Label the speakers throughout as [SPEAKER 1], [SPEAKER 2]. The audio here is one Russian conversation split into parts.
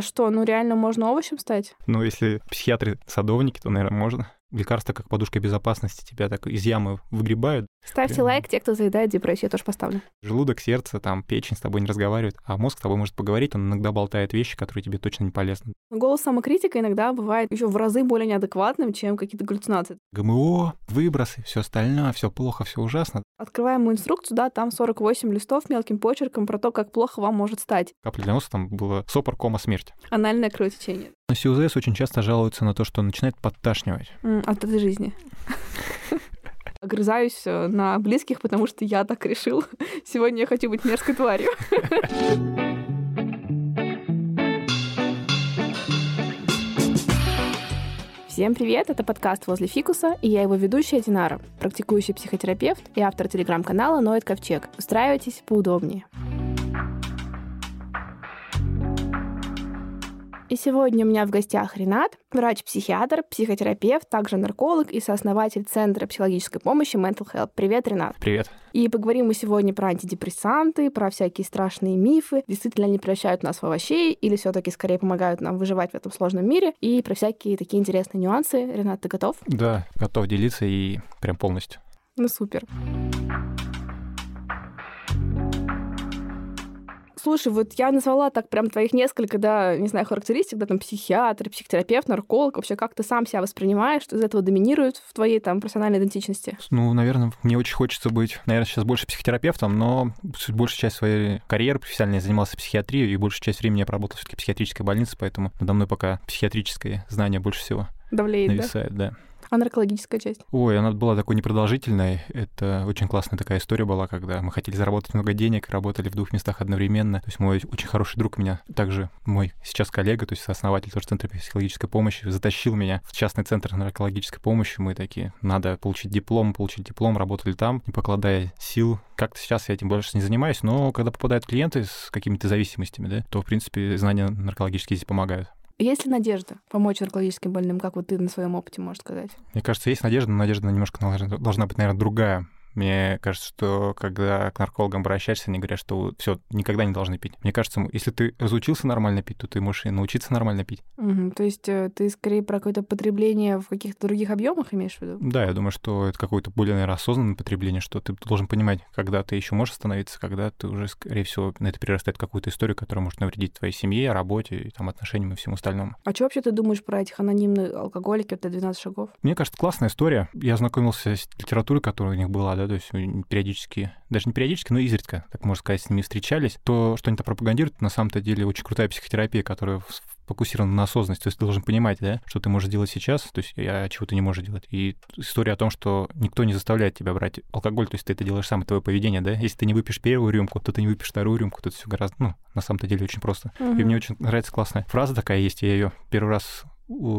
[SPEAKER 1] А что, ну реально можно овощем стать?
[SPEAKER 2] Ну, если психиатры садовники, то, наверное, можно. Лекарства как подушка безопасности тебя так из ямы выгребают.
[SPEAKER 1] Ставьте
[SPEAKER 2] Прям.
[SPEAKER 1] лайк те, кто заедает депрессию, я тоже поставлю.
[SPEAKER 2] Желудок, сердце, там, печень с тобой не разговаривают, а мозг с тобой может поговорить, он иногда болтает вещи, которые тебе точно не полезны.
[SPEAKER 1] Голос самокритика иногда бывает еще в разы более неадекватным, чем какие-то галлюцинации.
[SPEAKER 2] ГМО, выбросы, все остальное, все плохо, все ужасно.
[SPEAKER 1] Открываем мою инструкцию, да, там 48 листов мелким почерком про то, как плохо вам может стать.
[SPEAKER 2] Капля для носа там было сопор, кома, смерть.
[SPEAKER 1] Анальное кровотечение.
[SPEAKER 2] Но СИУЗС очень часто жалуются на то, что начинает подташнивать.
[SPEAKER 1] М, От этой жизни. Огрызаюсь э, на близких, потому что я так решил. Сегодня я хочу быть мерзкой тварью. Всем привет, это подкаст «Возле фикуса», и я его ведущая Динара, практикующий психотерапевт и автор телеграм-канала «Ноет Ковчег». Устраивайтесь поудобнее. И сегодня у меня в гостях Ренат, врач-психиатр, психотерапевт, также нарколог и сооснователь Центра психологической помощи Mental Health. Привет, Ренат.
[SPEAKER 2] Привет.
[SPEAKER 1] И поговорим мы сегодня про антидепрессанты, про всякие страшные мифы, действительно они превращают нас в овощей или все таки скорее помогают нам выживать в этом сложном мире, и про всякие такие интересные нюансы. Ренат, ты готов?
[SPEAKER 2] Да, готов делиться и прям полностью.
[SPEAKER 1] Ну, супер. Слушай, вот я назвала так прям твоих несколько, да, не знаю, характеристик, да, там психиатр, психотерапевт, нарколог, вообще как ты сам себя воспринимаешь, что из этого доминирует в твоей там профессиональной идентичности?
[SPEAKER 2] Ну, наверное, мне очень хочется быть, наверное, сейчас больше психотерапевтом, но большую часть своей карьеры профессиональной я занимался психиатрией, и большую часть времени я поработал все таки в психиатрической больнице, поэтому надо мной пока психиатрическое знание больше всего
[SPEAKER 1] Давлеет, да?
[SPEAKER 2] нависает, да.
[SPEAKER 1] А наркологическая часть?
[SPEAKER 2] Ой, она была такой непродолжительной. Это очень классная такая история была, когда мы хотели заработать много денег, работали в двух местах одновременно. То есть мой очень хороший друг меня, также мой сейчас коллега, то есть основатель тоже Центра психологической помощи, затащил меня в частный центр наркологической помощи. Мы такие, надо получить диплом, получить диплом, работали там, не покладая сил. Как-то сейчас я этим больше не занимаюсь, но когда попадают клиенты с какими-то зависимостями, да, то, в принципе, знания наркологические здесь помогают.
[SPEAKER 1] Есть ли надежда помочь наркологическим больным, как вот ты на своем опыте можешь сказать?
[SPEAKER 2] Мне кажется, есть надежда, но надежда немножко должна быть, наверное, другая. Мне кажется, что когда к наркологам обращаешься, они говорят, что все, никогда не должны пить. Мне кажется, если ты разучился нормально пить, то ты можешь и научиться нормально пить.
[SPEAKER 1] Мгм, То есть э, ты скорее про какое-то потребление в каких-то других объемах имеешь в виду?
[SPEAKER 2] Да, я думаю, что это какое-то более, наверное, осознанное потребление, что ты должен понимать, когда ты еще можешь остановиться, когда ты уже, скорее всего, на это перерастает какую-то историю, которая может навредить твоей семье, работе, и, там, отношениям и всему остальному.
[SPEAKER 1] А что вообще ты думаешь про этих анонимных алкоголиков, это 12 шагов?
[SPEAKER 2] Мне кажется, классная история. Я знакомился с литературой, которая у них была, да, то есть периодически, даже не периодически, но изредка, так можно сказать, с ними встречались. То, что они там пропагандируют, на самом-то деле очень крутая психотерапия, которая фокусирована на осознанность. То есть ты должен понимать, да, что ты можешь делать сейчас, то есть а чего ты не можешь делать. И история о том, что никто не заставляет тебя брать алкоголь, то есть ты это делаешь сам, это твое поведение, да. Если ты не выпьешь первую рюмку, то ты не выпьешь вторую рюмку, то это все гораздо, ну, на самом-то деле очень просто. И мне очень нравится классная фраза такая есть, я ее первый раз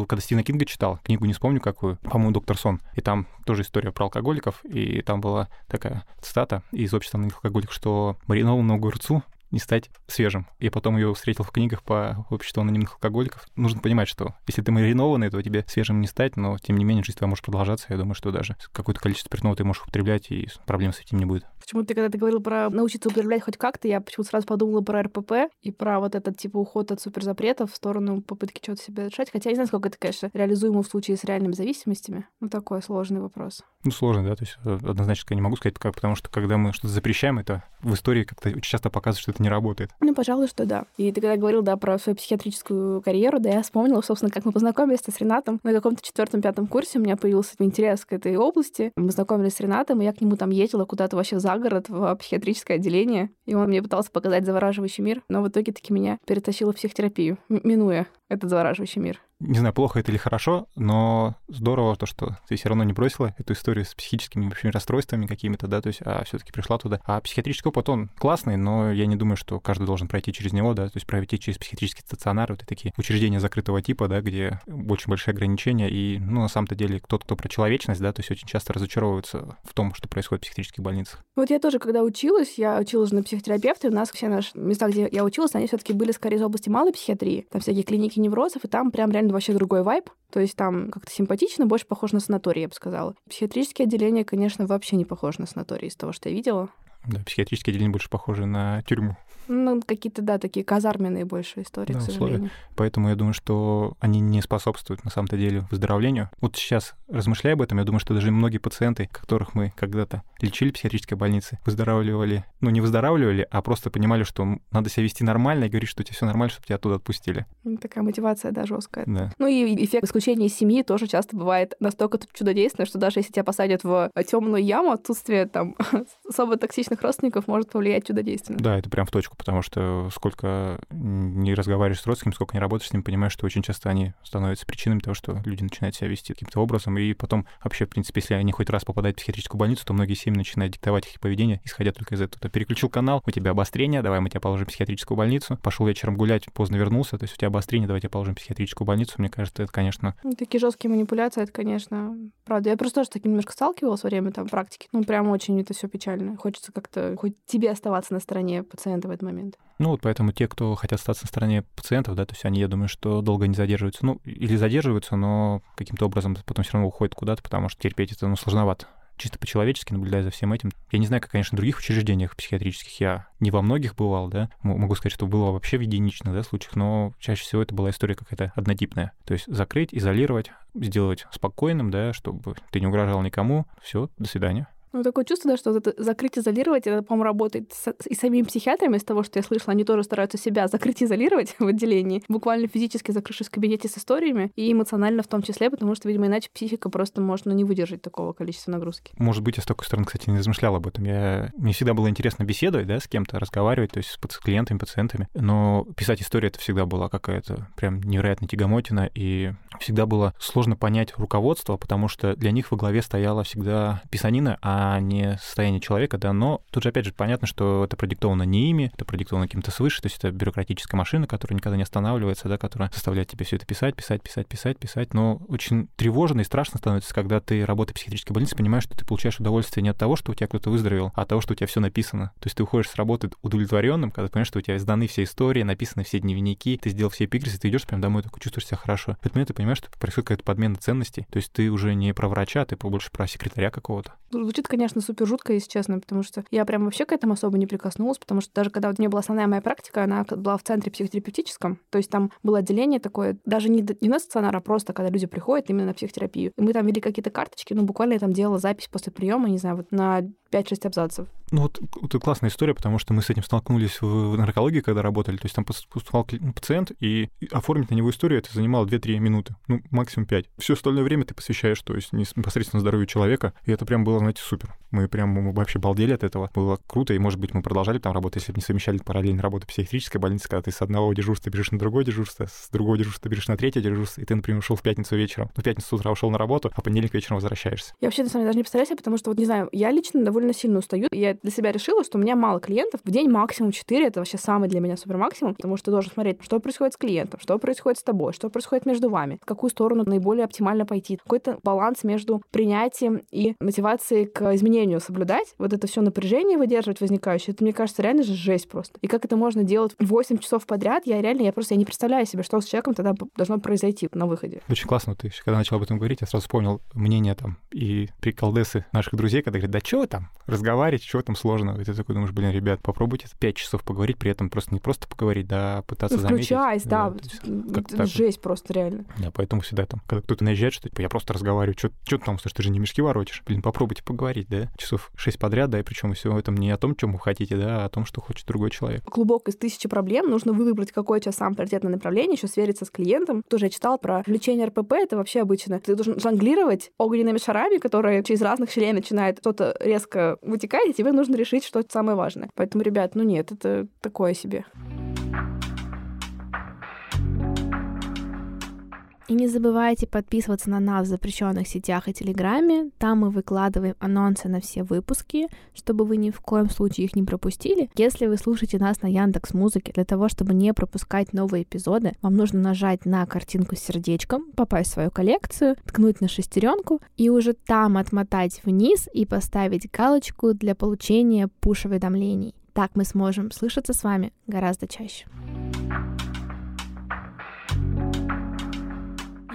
[SPEAKER 2] когда Стивена Кинга читал, книгу не вспомню какую, по-моему, «Доктор Сон», и там тоже история про алкоголиков, и там была такая цитата из общества анонимных алкоголиков, что маринованному огурцу не стать свежим. Я потом ее встретил в книгах по обществу анонимных алкоголиков. Нужно понимать, что если ты маринованный, то тебе свежим не стать, но тем не менее жизнь твоя может продолжаться. Я думаю, что даже какое-то количество спиртного ты можешь употреблять, и проблем с этим не будет.
[SPEAKER 1] Почему ты, когда ты говорил про научиться употреблять хоть как-то, я почему-то сразу подумала про РПП и про вот этот типа уход от суперзапретов в сторону попытки что-то себе решать. Хотя я не знаю, сколько это, конечно, реализуемо в случае с реальными зависимостями. Ну, такой сложный вопрос.
[SPEAKER 2] Ну, сложно, да, то есть э, однозначно я не могу сказать, потому что когда мы что-то запрещаем, это в истории как-то очень часто показывает, что это не работает.
[SPEAKER 1] Ну, пожалуй, что да. И ты когда говорил, да, про свою психиатрическую карьеру, да, я вспомнила, собственно, как мы познакомились с Ренатом. На каком-то четвертом-пятом курсе у меня появился интерес к этой области. Мы знакомились с Ренатом, и я к нему там ездила куда-то вообще за город в психиатрическое отделение. И он мне пытался показать завораживающий мир, но в итоге таки меня перетащило в психотерапию, минуя этот завораживающий мир.
[SPEAKER 2] Не знаю, плохо это или хорошо, но здорово то, что ты все равно не бросила эту историю с психическими вообще расстройствами какими-то, да, то есть, а все-таки пришла туда. А психиатрический опыт, он классный, но я не думаю, что каждый должен пройти через него, да, то есть пройти через психиатрический стационар, вот такие учреждения закрытого типа, да, где очень большие ограничения, и, ну, на самом-то деле, кто-то, кто про человечность, да, то есть очень часто разочаровываются в том, что происходит в психиатрических больницах.
[SPEAKER 1] Вот я тоже, когда училась, я училась на психотерапевта, и у нас все наши места, где я училась, они все таки были скорее из области малой психиатрии. Там всякие клиники неврозов, и там прям реально вообще другой вайб. То есть там как-то симпатично, больше похоже на санаторий, я бы сказала. Психиатрические отделения, конечно, вообще не похожи на санаторий из того, что я видела.
[SPEAKER 2] Да, психиатрические отделения больше похожи на тюрьму.
[SPEAKER 1] Ну, какие-то, да, такие казарменные больше истории,
[SPEAKER 2] Да,
[SPEAKER 1] к
[SPEAKER 2] условия.
[SPEAKER 1] сожалению.
[SPEAKER 2] Поэтому я думаю, что они не способствуют на самом-то деле выздоровлению. Вот сейчас, размышляя об этом, я думаю, что даже многие пациенты, которых мы когда-то лечили в психиатрической больнице, выздоравливали, ну, не выздоравливали, а просто понимали, что надо себя вести нормально и говорить, что у тебя все нормально, чтобы тебя оттуда отпустили.
[SPEAKER 1] Ну, Такая мотивация, да, жесткая.
[SPEAKER 2] Да.
[SPEAKER 1] Ну и эффект исключения из семьи тоже часто бывает настолько чудодейственный, что даже если тебя посадят в темную яму, отсутствие там особо токсичных родственников может повлиять чудодейственно.
[SPEAKER 2] Да, это прям в точку, потому что сколько не разговариваешь с родственниками, сколько не работаешь с ними, понимаешь, что очень часто они становятся причинами того, что люди начинают себя вести каким-то образом, и потом вообще, в принципе, если они хоть раз попадают в психиатрическую больницу, то многие семьи начинают диктовать их поведение, исходя только из этого. Ты переключил канал, у тебя обострение, давай мы тебя положим в психиатрическую больницу, пошел вечером гулять, поздно вернулся, то есть у тебя обострение, давай тебя положим в психиатрическую больницу. Мне кажется, это, конечно,
[SPEAKER 1] Ну, Такие жесткие манипуляции, это, конечно, правда. Я просто тоже таким немножко сталкивалась во время там практики. Ну, прям очень это все печально. Хочется как-то хоть тебе оставаться на стороне пациента в этот момент.
[SPEAKER 2] Ну вот поэтому те, кто хотят остаться на стороне пациентов, да, то есть они, я думаю, что долго не задерживаются, ну или задерживаются, но каким-то образом потом все равно уходят куда-то, потому что терпеть это ну, сложновато. Чисто по-человечески, наблюдая за всем этим. Я не знаю, как, конечно, в других учреждениях психиатрических. Я не во многих бывал, да. Могу сказать, что было вообще в единичных да, случаях, но чаще всего это была история какая-то однотипная. То есть закрыть, изолировать, сделать спокойным, да, чтобы ты не угрожал никому. Все, до свидания.
[SPEAKER 1] Ну, такое чувство, да, что вот это закрыть, изолировать, это, по-моему, работает с, и самим психиатрами, из того, что я слышала, они тоже стараются себя закрыть, изолировать в отделении, буквально физически закрывшись в кабинете с историями, и эмоционально в том числе, потому что, видимо, иначе психика просто может ну, не выдержать такого количества нагрузки.
[SPEAKER 2] Может быть, я с такой стороны, кстати, не размышлял об этом. Я... Мне всегда было интересно беседовать, да, с кем-то, разговаривать, то есть с клиентами, пациентами. Но писать историю это всегда была какая-то прям невероятная тягомотина, и всегда было сложно понять руководство, потому что для них во главе стояла всегда писанина, а не состояние человека, да. Но тут же, опять же, понятно, что это продиктовано не ими, это продиктовано кем-то свыше, то есть это бюрократическая машина, которая никогда не останавливается, да, которая заставляет тебя все это писать, писать, писать, писать, писать. Но очень тревожно и страшно становится, когда ты, работая в психиатрической больнице, понимаешь, что ты получаешь удовольствие не от того, что у тебя кто-то выздоровел, а от того, что у тебя все написано. То есть ты уходишь с работы удовлетворенным, когда понимаешь, что у тебя сданы все истории, написаны все дневники, ты сделал все эпикрисы, ты идешь прям домой, такой чувствуешь себя хорошо. В этот момент ты понимаешь, что происходит какая-то подмена ценностей. То есть ты уже не про врача, ты больше про секретаря какого-то.
[SPEAKER 1] Звучит, конечно, супер жутко, если честно, потому что я прям вообще к этому особо не прикоснулась, потому что даже когда вот у меня была основная моя практика, она была в центре психотерапевтическом, то есть там было отделение такое, даже не, не на стационар, а просто когда люди приходят именно на психотерапию. И мы там вели какие-то карточки, ну, буквально я там делала запись после приема, не знаю, вот на 5-6 абзацев.
[SPEAKER 2] Ну вот это классная история, потому что мы с этим столкнулись в, в наркологии, когда работали. То есть там поступал ну, пациент, и оформить на него историю это занимало 2-3 минуты, ну, максимум 5. Все остальное время ты посвящаешь, то есть не- непосредственно здоровью человека, и это прям было, знаете, супер. Мы прям вообще балдели от этого. Было круто, и, может быть, мы продолжали там работать, если бы не совмещали параллельно работу психиатрической больнице, когда ты с одного дежурства бежишь на другое дежурство, с другого дежурства бежишь на третье дежурство, и ты, например, ушел в пятницу вечером. Ну, в пятницу с утра ушел на работу, а в понедельник вечером возвращаешься.
[SPEAKER 1] Я вообще, на самом деле, даже не представляю себе, потому что, вот, не знаю, я лично довольно сильно устаю. Я для себя решила, что у меня мало клиентов. В день максимум 4. Это вообще самый для меня супер максимум, потому что ты должен смотреть, что происходит с клиентом, что происходит с тобой, что происходит между вами, в какую сторону наиболее оптимально пойти. Какой-то баланс между принятием и мотивацией к изменению соблюдать. Вот это все напряжение выдерживать возникающее, это, мне кажется, реально же жесть просто. И как это можно делать 8 часов подряд, я реально, я просто я не представляю себе, что с человеком тогда должно произойти на выходе.
[SPEAKER 2] Очень классно, ты когда начал об этом говорить, я сразу вспомнил мнение там и приколдесы наших друзей, когда говорят, да что там, разговаривать, что там сложного? И ты такой думаешь, блин, ребят, попробуйте 5 часов поговорить, при этом просто не просто поговорить, да, пытаться
[SPEAKER 1] Ну,
[SPEAKER 2] заметить.
[SPEAKER 1] Включаясь, да,
[SPEAKER 2] то есть
[SPEAKER 1] вот
[SPEAKER 2] как-то
[SPEAKER 1] это
[SPEAKER 2] так.
[SPEAKER 1] жесть просто реально.
[SPEAKER 2] Да, поэтому всегда там, когда кто-то наезжает, что типа, я просто разговариваю, что ты там, слушай, ты же не мешки воротишь. Блин, попробуйте поговорить, да, часов 6 подряд, да, и причем все этом не о том, чем вы хотите, да, а о том, что хочет другой человек.
[SPEAKER 1] клубок из тысячи проблем, нужно выбрать какое тебя самое приоритетное направление, еще свериться с клиентом. Тоже я читала про лечение РПП, это вообще обычно. Ты должен жонглировать огненными шарами, которые через разных щелей начинает что-то резко вытекать, и тебе нужно решить, что самое важное. Поэтому, ребят, ну нет, это такое себе. И не забывайте подписываться на нас в запрещенных сетях и Телеграме. Там мы выкладываем анонсы на все выпуски, чтобы вы ни в коем случае их не пропустили. Если вы слушаете нас на Яндекс Музыке, для того, чтобы не пропускать новые эпизоды, вам нужно нажать на картинку с сердечком, попасть в свою коллекцию, ткнуть на шестеренку и уже там отмотать вниз и поставить галочку для получения пуш-уведомлений. Так мы сможем слышаться с вами гораздо чаще.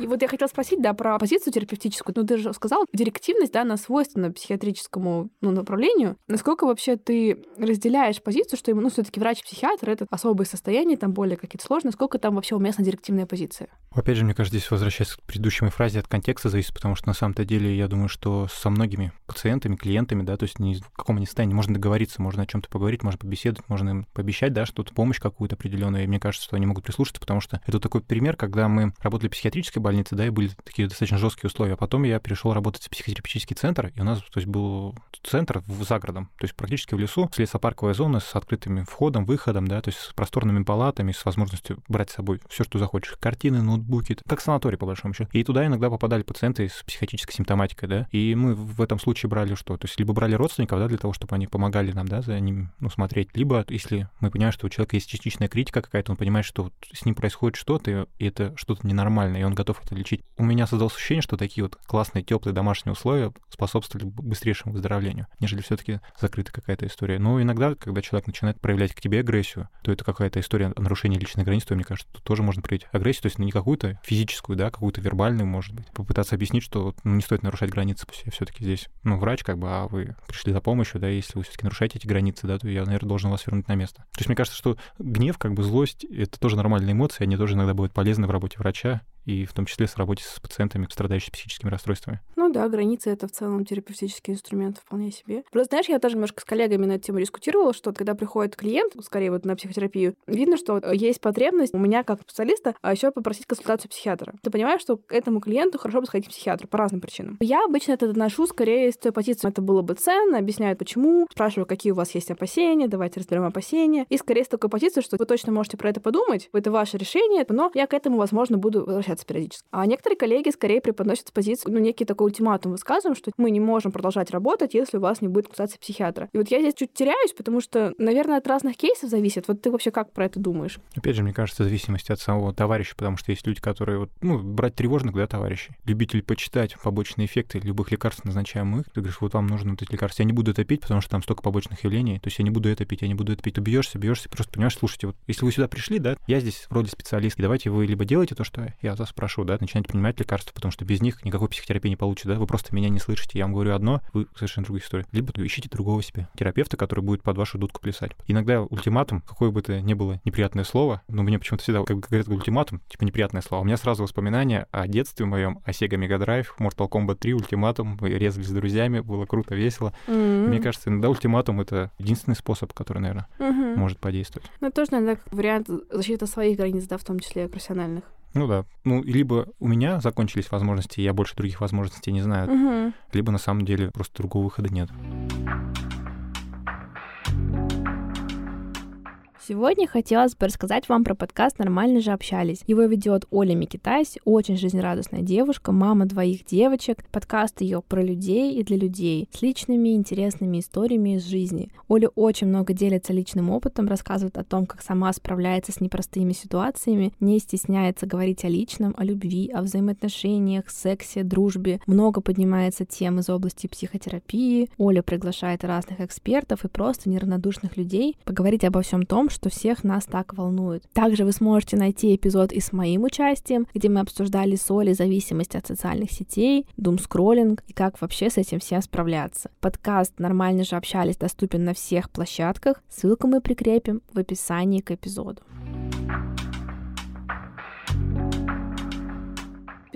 [SPEAKER 1] И вот я хотела спросить, да, про позицию терапевтическую. Ну, ты же сказал, директивность, да, она свойственна психиатрическому ну, направлению. Насколько вообще ты разделяешь позицию, что, ну, все таки врач-психиатр — это особое состояние, там более какие-то сложные. Сколько там вообще уместна директивная позиция?
[SPEAKER 2] Опять же, мне кажется, здесь возвращаясь к предыдущей фразе, от контекста зависит, потому что на самом-то деле я думаю, что со многими пациентами, клиентами, да, то есть ни в каком они состоянии можно договориться, можно о чем-то поговорить, можно побеседовать, можно им пообещать, да, что-то помощь какую-то определенную. И мне кажется, что они могут прислушаться, потому что это такой пример, когда мы работали психиатрической больнице, да, и были такие достаточно жесткие условия. А потом я перешел работать в психотерапевтический центр, и у нас, то есть, был центр в загородом, то есть практически в лесу, с лесопарковой зоны, с открытыми входом, выходом, да, то есть с просторными палатами, с возможностью брать с собой все, что захочешь. Картины, ноутбуки, как санаторий, по большому счету. И туда иногда попадали пациенты с психотической симптоматикой, да, и мы в этом случае брали что? То есть либо брали родственников, да, для того, чтобы они помогали нам, да, за ним, ну, смотреть, либо если мы понимаем, что у человека есть частичная критика какая-то, он понимает, что вот с ним происходит что-то, и это что-то ненормальное, и он готов это лечить. У меня создалось ощущение, что такие вот классные, теплые домашние условия способствовали быстрейшему выздоровлению, нежели все-таки закрытая какая-то история. Но иногда, когда человек начинает проявлять к тебе агрессию, то это какая-то история нарушения личной границ, то, мне кажется, тут тоже можно проявить агрессию, то есть не какую-то физическую, да, какую-то вербальную, может быть. Попытаться объяснить, что ну, не стоит нарушать границы, я все-таки здесь, ну, врач, как бы, а вы пришли за помощью, да, если вы все-таки нарушаете эти границы, да, то я, наверное, должен вас вернуть на место. То есть мне кажется, что гнев, как бы злость, это тоже нормальные эмоции, они тоже иногда будут полезны в работе врача, и в том числе с работе с пациентами, страдающими психическими расстройствами.
[SPEAKER 1] Ну да, границы — это в целом терапевтический инструмент вполне себе. Просто, знаешь, я тоже немножко с коллегами на эту тему дискутировала, что когда приходит клиент, скорее вот на психотерапию, видно, что есть потребность у меня как специалиста а еще попросить консультацию психиатра. Ты понимаешь, что к этому клиенту хорошо бы сходить к психиатру по разным причинам. Я обычно это отношу скорее с той позиции, это было бы ценно, объясняют почему, спрашиваю, какие у вас есть опасения, давайте разберем опасения. И скорее с такой позиции, что вы точно можете про это подумать, это ваше решение, но я к этому, возможно, буду возвращаться периодически. А некоторые коллеги скорее преподносят с позиции, ну, некий такой ультиматум высказываем, что мы не можем продолжать работать, если у вас не будет консультации психиатра. И вот я здесь чуть теряюсь, потому что, наверное, от разных кейсов зависит. Вот ты вообще как про это думаешь?
[SPEAKER 2] Опять же, мне кажется, в зависимости от самого товарища, потому что есть люди, которые, вот, ну, брать тревожных, да, товарищей, любитель почитать побочные эффекты любых лекарств, назначаемых. Ты говоришь, вот вам нужно вот эти лекарства. Я не буду это пить, потому что там столько побочных явлений. То есть я не буду это пить, я не буду это пить. Ты бьешься, бьешься, просто понимаешь, слушайте, вот если вы сюда пришли, да, я здесь в роли специалиста, давайте вы либо делаете то, что я вас прошу, да, начинайте принимать лекарства, потому что без них никакой психотерапии не получится, да, вы просто меня не слышите, я вам говорю одно, вы совершенно другую историю. Либо ищите другого себе терапевта, который будет под вашу дудку плясать. Иногда ультиматум, какое бы это ни было неприятное слово, но мне почему-то всегда, как говорят ультиматум, типа неприятное слово, у меня сразу воспоминания о детстве моем, о Sega Mega Drive, Mortal Kombat 3, ультиматум, мы резались с друзьями, было круто, весело. Mm-hmm. Мне кажется, иногда ультиматум — это единственный способ, который, наверное, mm-hmm. может подействовать.
[SPEAKER 1] Ну, тоже, наверное, вариант защиты своих границ, да, в том числе профессиональных.
[SPEAKER 2] Ну да. Ну, либо у меня закончились возможности, я больше других возможностей не знаю, угу. либо на самом деле просто другого выхода нет.
[SPEAKER 1] Сегодня хотелось бы рассказать вам про подкаст «Нормально же общались». Его ведет Оля Микитась, очень жизнерадостная девушка, мама двоих девочек. Подкаст ее про людей и для людей, с личными интересными историями из жизни. Оля очень много делится личным опытом, рассказывает о том, как сама справляется с непростыми ситуациями, не стесняется говорить о личном, о любви, о взаимоотношениях, сексе, дружбе. Много поднимается тем из области психотерапии. Оля приглашает разных экспертов и просто неравнодушных людей поговорить обо всем том, что всех нас так волнует. Также вы сможете найти эпизод и с моим участием, где мы обсуждали соли зависимость от социальных сетей, дум-скроллинг и как вообще с этим всем справляться. Подкаст «Нормально же общались» доступен на всех площадках. Ссылку мы прикрепим в описании к эпизоду.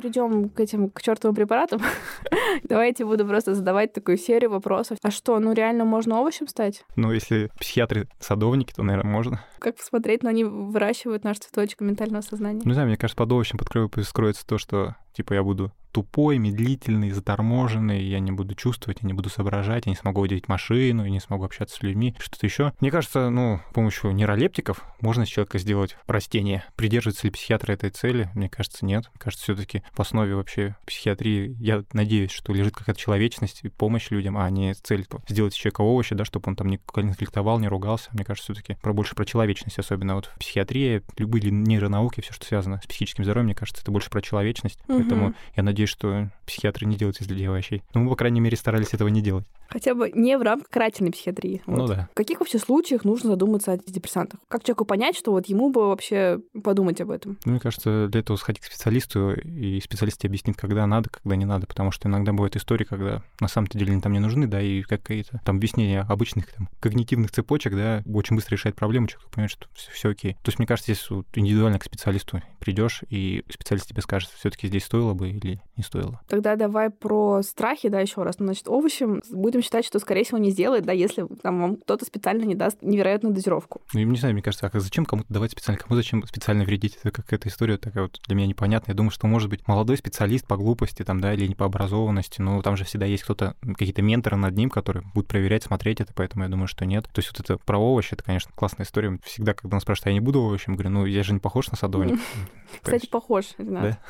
[SPEAKER 1] Перейдем к этим к чертовым препаратам. Давайте буду просто задавать такую серию вопросов. А что, ну реально можно овощем стать?
[SPEAKER 2] Ну, если психиатры садовники, то, наверное, можно.
[SPEAKER 1] Как посмотреть, но они выращивают наш цветочек ментального сознания.
[SPEAKER 2] Ну, не знаю, мне кажется, под овощем под скроется то, что типа я буду тупой, медлительный, заторможенный, я не буду чувствовать, я не буду соображать, я не смогу водить машину, я не смогу общаться с людьми, что-то еще. Мне кажется, ну, с помощью нейролептиков можно с человека сделать растение. Придерживается ли психиатр этой цели? Мне кажется, нет. Мне кажется, все таки в основе вообще психиатрии, я надеюсь, что лежит какая-то человечность и помощь людям, а не цель сделать из человека овощи, да, чтобы он там не конфликтовал, не ругался. Мне кажется, все таки про больше про человечность, особенно вот в психиатрии, любые нейронауки, все, что связано с психическим здоровьем, мне кажется, это больше про человечность. Mm-hmm. Поэтому я надеюсь, что психиатры не делают из людей овощей. Ну, мы, по крайней мере, старались этого не делать.
[SPEAKER 1] Хотя бы не в рамках карательной психиатрии.
[SPEAKER 2] Ну да.
[SPEAKER 1] В каких вообще случаях нужно задуматься о антидепрессантах? Как человеку понять, что вот ему бы вообще подумать об этом?
[SPEAKER 2] Ну, мне кажется, для этого сходить к специалисту, и специалист тебе объяснит, когда надо, когда не надо, потому что иногда бывают истории, когда на самом-то деле они там не нужны, да, и какие-то там объяснения обычных там когнитивных цепочек, да, очень быстро решает проблему, человек понимает, что все, все окей. То есть, мне кажется, здесь вот индивидуально к специалисту придешь, и специалист тебе скажет, все-таки здесь стоило бы или не стоило.
[SPEAKER 1] Тогда давай про страхи, да, еще раз. Ну, значит, овощем будем считать, что, скорее всего, не сделает, да, если там вам кто-то специально не даст невероятную дозировку.
[SPEAKER 2] Ну, не знаю, мне кажется, а зачем кому-то давать специально, кому зачем специально вредить? Это какая-то история такая вот для меня непонятная. Я думаю, что, может быть, молодой специалист по глупости там, да, или не по образованности, но там же всегда есть кто-то, какие-то менторы над ним, которые будут проверять, смотреть это, поэтому я думаю, что нет. То есть вот это про овощи, это, конечно, классная история. Всегда, когда он спрашивает, а я не буду овощем, говорю, ну, я же не похож на садовник.
[SPEAKER 1] Кстати, похож, Ренат.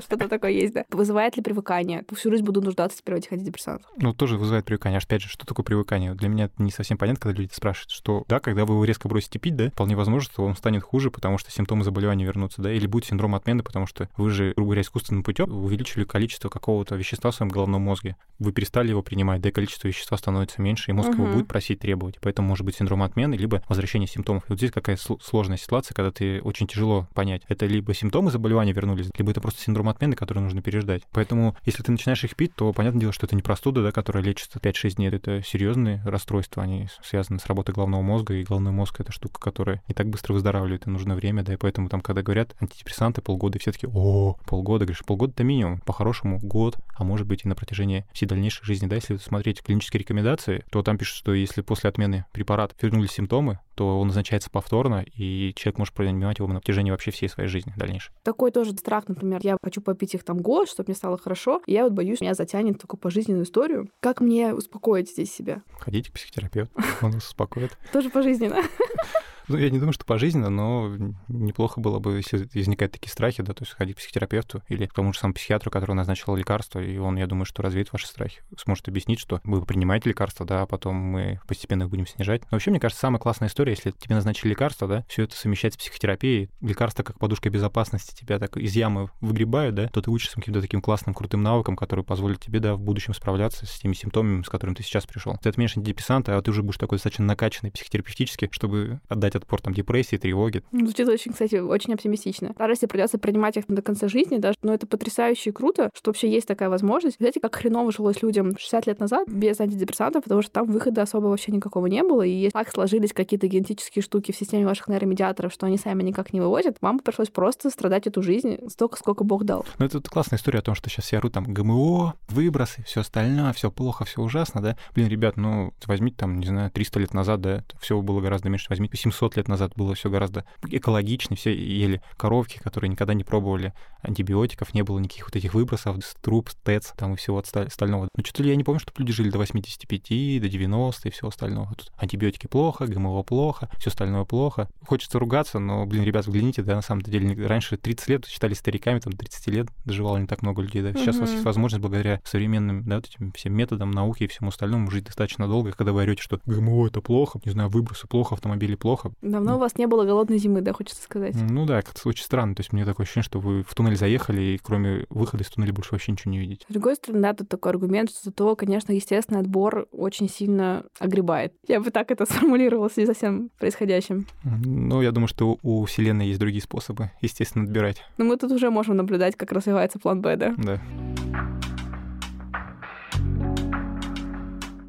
[SPEAKER 1] Что-то такое есть, да. Вызывает ли привыкание? Всю жизнь буду нуждаться теперь в этих антидепрессантах.
[SPEAKER 2] Ну, тоже вызывает привыкание. Опять же, что такое привыкание? Для меня это не совсем понятно, когда люди спрашивают, что, да, когда вы его резко бросите пить, да, вполне возможно, что он станет хуже, потому что симптомы заболевания вернутся, да, или будет синдром отмены, потому что вы же, грубо говоря, искусственным путем увеличили количество какого-то вещества в своем головном мозге. Вы перестали его принимать, да, и количество вещества становится меньше, и мозг угу. его будет просить требовать. Поэтому может быть синдром отмены, либо возвращение симптомов. И вот здесь какая сложная ситуация, когда ты очень тяжело понять, это либо симптомы заболевания вернулись, либо это просто синдром отмены, который нужно переждать. Поэтому, если ты начинаешь их пить, то понятное дело, что это не простуда, да, которая лечится 5-6 дней. Это серьезные расстройства, они связаны с работой головного мозга, и головной мозг — это штука, которая не так быстро выздоравливает, и нужно время, да, и поэтому там, когда говорят антидепрессанты полгода, и все таки о, полгода, говоришь, полгода — это минимум, по-хорошему год, а может быть и на протяжении всей дальнейшей жизни, да, если смотреть клинические рекомендации, то там пишут, что если после отмены препарата вернулись симптомы, то он назначается повторно, и человек может принимать его на протяжении вообще всей своей жизни дальнейшей.
[SPEAKER 1] Такой тоже страх, например, я хочу попить их там год, чтобы мне стало хорошо, и я вот боюсь, меня затянет такую пожизненную историю. Как мне успокоить здесь себя?
[SPEAKER 2] Ходите к психотерапевту, он вас успокоит.
[SPEAKER 1] Тоже пожизненно.
[SPEAKER 2] Ну, я не думаю, что пожизненно, но неплохо было бы, если возникают такие страхи, да, то есть ходить к психотерапевту или к тому же самому психиатру, который назначил лекарство, и он, я думаю, что развеет ваши страхи, сможет объяснить, что вы принимаете лекарства, да, а потом мы постепенно их будем снижать. Но вообще, мне кажется, самая классная история, если тебе назначили лекарство, да, все это совмещать с психотерапией, лекарство как подушка безопасности тебя так из ямы выгребают, да, то ты учишься каким-то таким классным, крутым навыкам, которые позволят тебе, да, в будущем справляться с теми симптомами, с которыми ты сейчас пришел. Ты отменишь антидепрессанты, а ты уже будешь такой достаточно накачанный психотерапевтически, чтобы отдать отпор там депрессии, тревоги.
[SPEAKER 1] Звучит очень, кстати, очень оптимистично. Даже если придется принимать их до конца жизни, даже, но это потрясающе и круто, что вообще есть такая возможность. Знаете, как хреново жилось людям 60 лет назад без антидепрессантов, потому что там выхода особо вообще никакого не было, и если так сложились какие-то генетические штуки в системе ваших нейромедиаторов, что они сами никак не выводят, вам пришлось просто страдать эту жизнь столько, сколько Бог дал.
[SPEAKER 2] Ну, это классная история о том, что сейчас все орут там ГМО, выбросы, все остальное, все плохо, все ужасно, да? Блин, ребят, ну, возьмите там, не знаю, 300 лет назад, да, все было гораздо меньше. Возьмите 700 лет назад было все гораздо экологичнее, все ели коровки, которые никогда не пробовали антибиотиков, не было никаких вот этих выбросов, труб, ТЭЦ там и всего остального. Ну, что-то я не помню, чтобы люди жили до 85, до 90 и всего остального. Тут антибиотики плохо, ГМО плохо, все остальное плохо. Хочется ругаться, но, блин, ребят, взгляните, да, на самом деле, раньше 30 лет считали стариками, там, 30 лет доживало не так много людей, да. Сейчас mm-hmm. у вас есть возможность благодаря современным, да, вот этим всем методам науки и всему остальному жить достаточно долго, когда вы орете, что ГМО это плохо, не знаю, выбросы плохо, автомобили плохо.
[SPEAKER 1] Давно у вас не было голодной зимы, да, хочется сказать?
[SPEAKER 2] Ну да, это очень странно. То есть мне такое ощущение, что вы в туннель заехали, и кроме выхода из туннеля больше вообще ничего не видите.
[SPEAKER 1] С другой стороны, да, тут такой аргумент, что то, конечно, естественный отбор очень сильно огребает. Я бы так это сформулировала в связи со всем происходящим.
[SPEAKER 2] Ну, я думаю, что у Вселенной есть другие способы, естественно, отбирать.
[SPEAKER 1] Но мы тут уже можем наблюдать, как развивается план Б, да?
[SPEAKER 2] Да.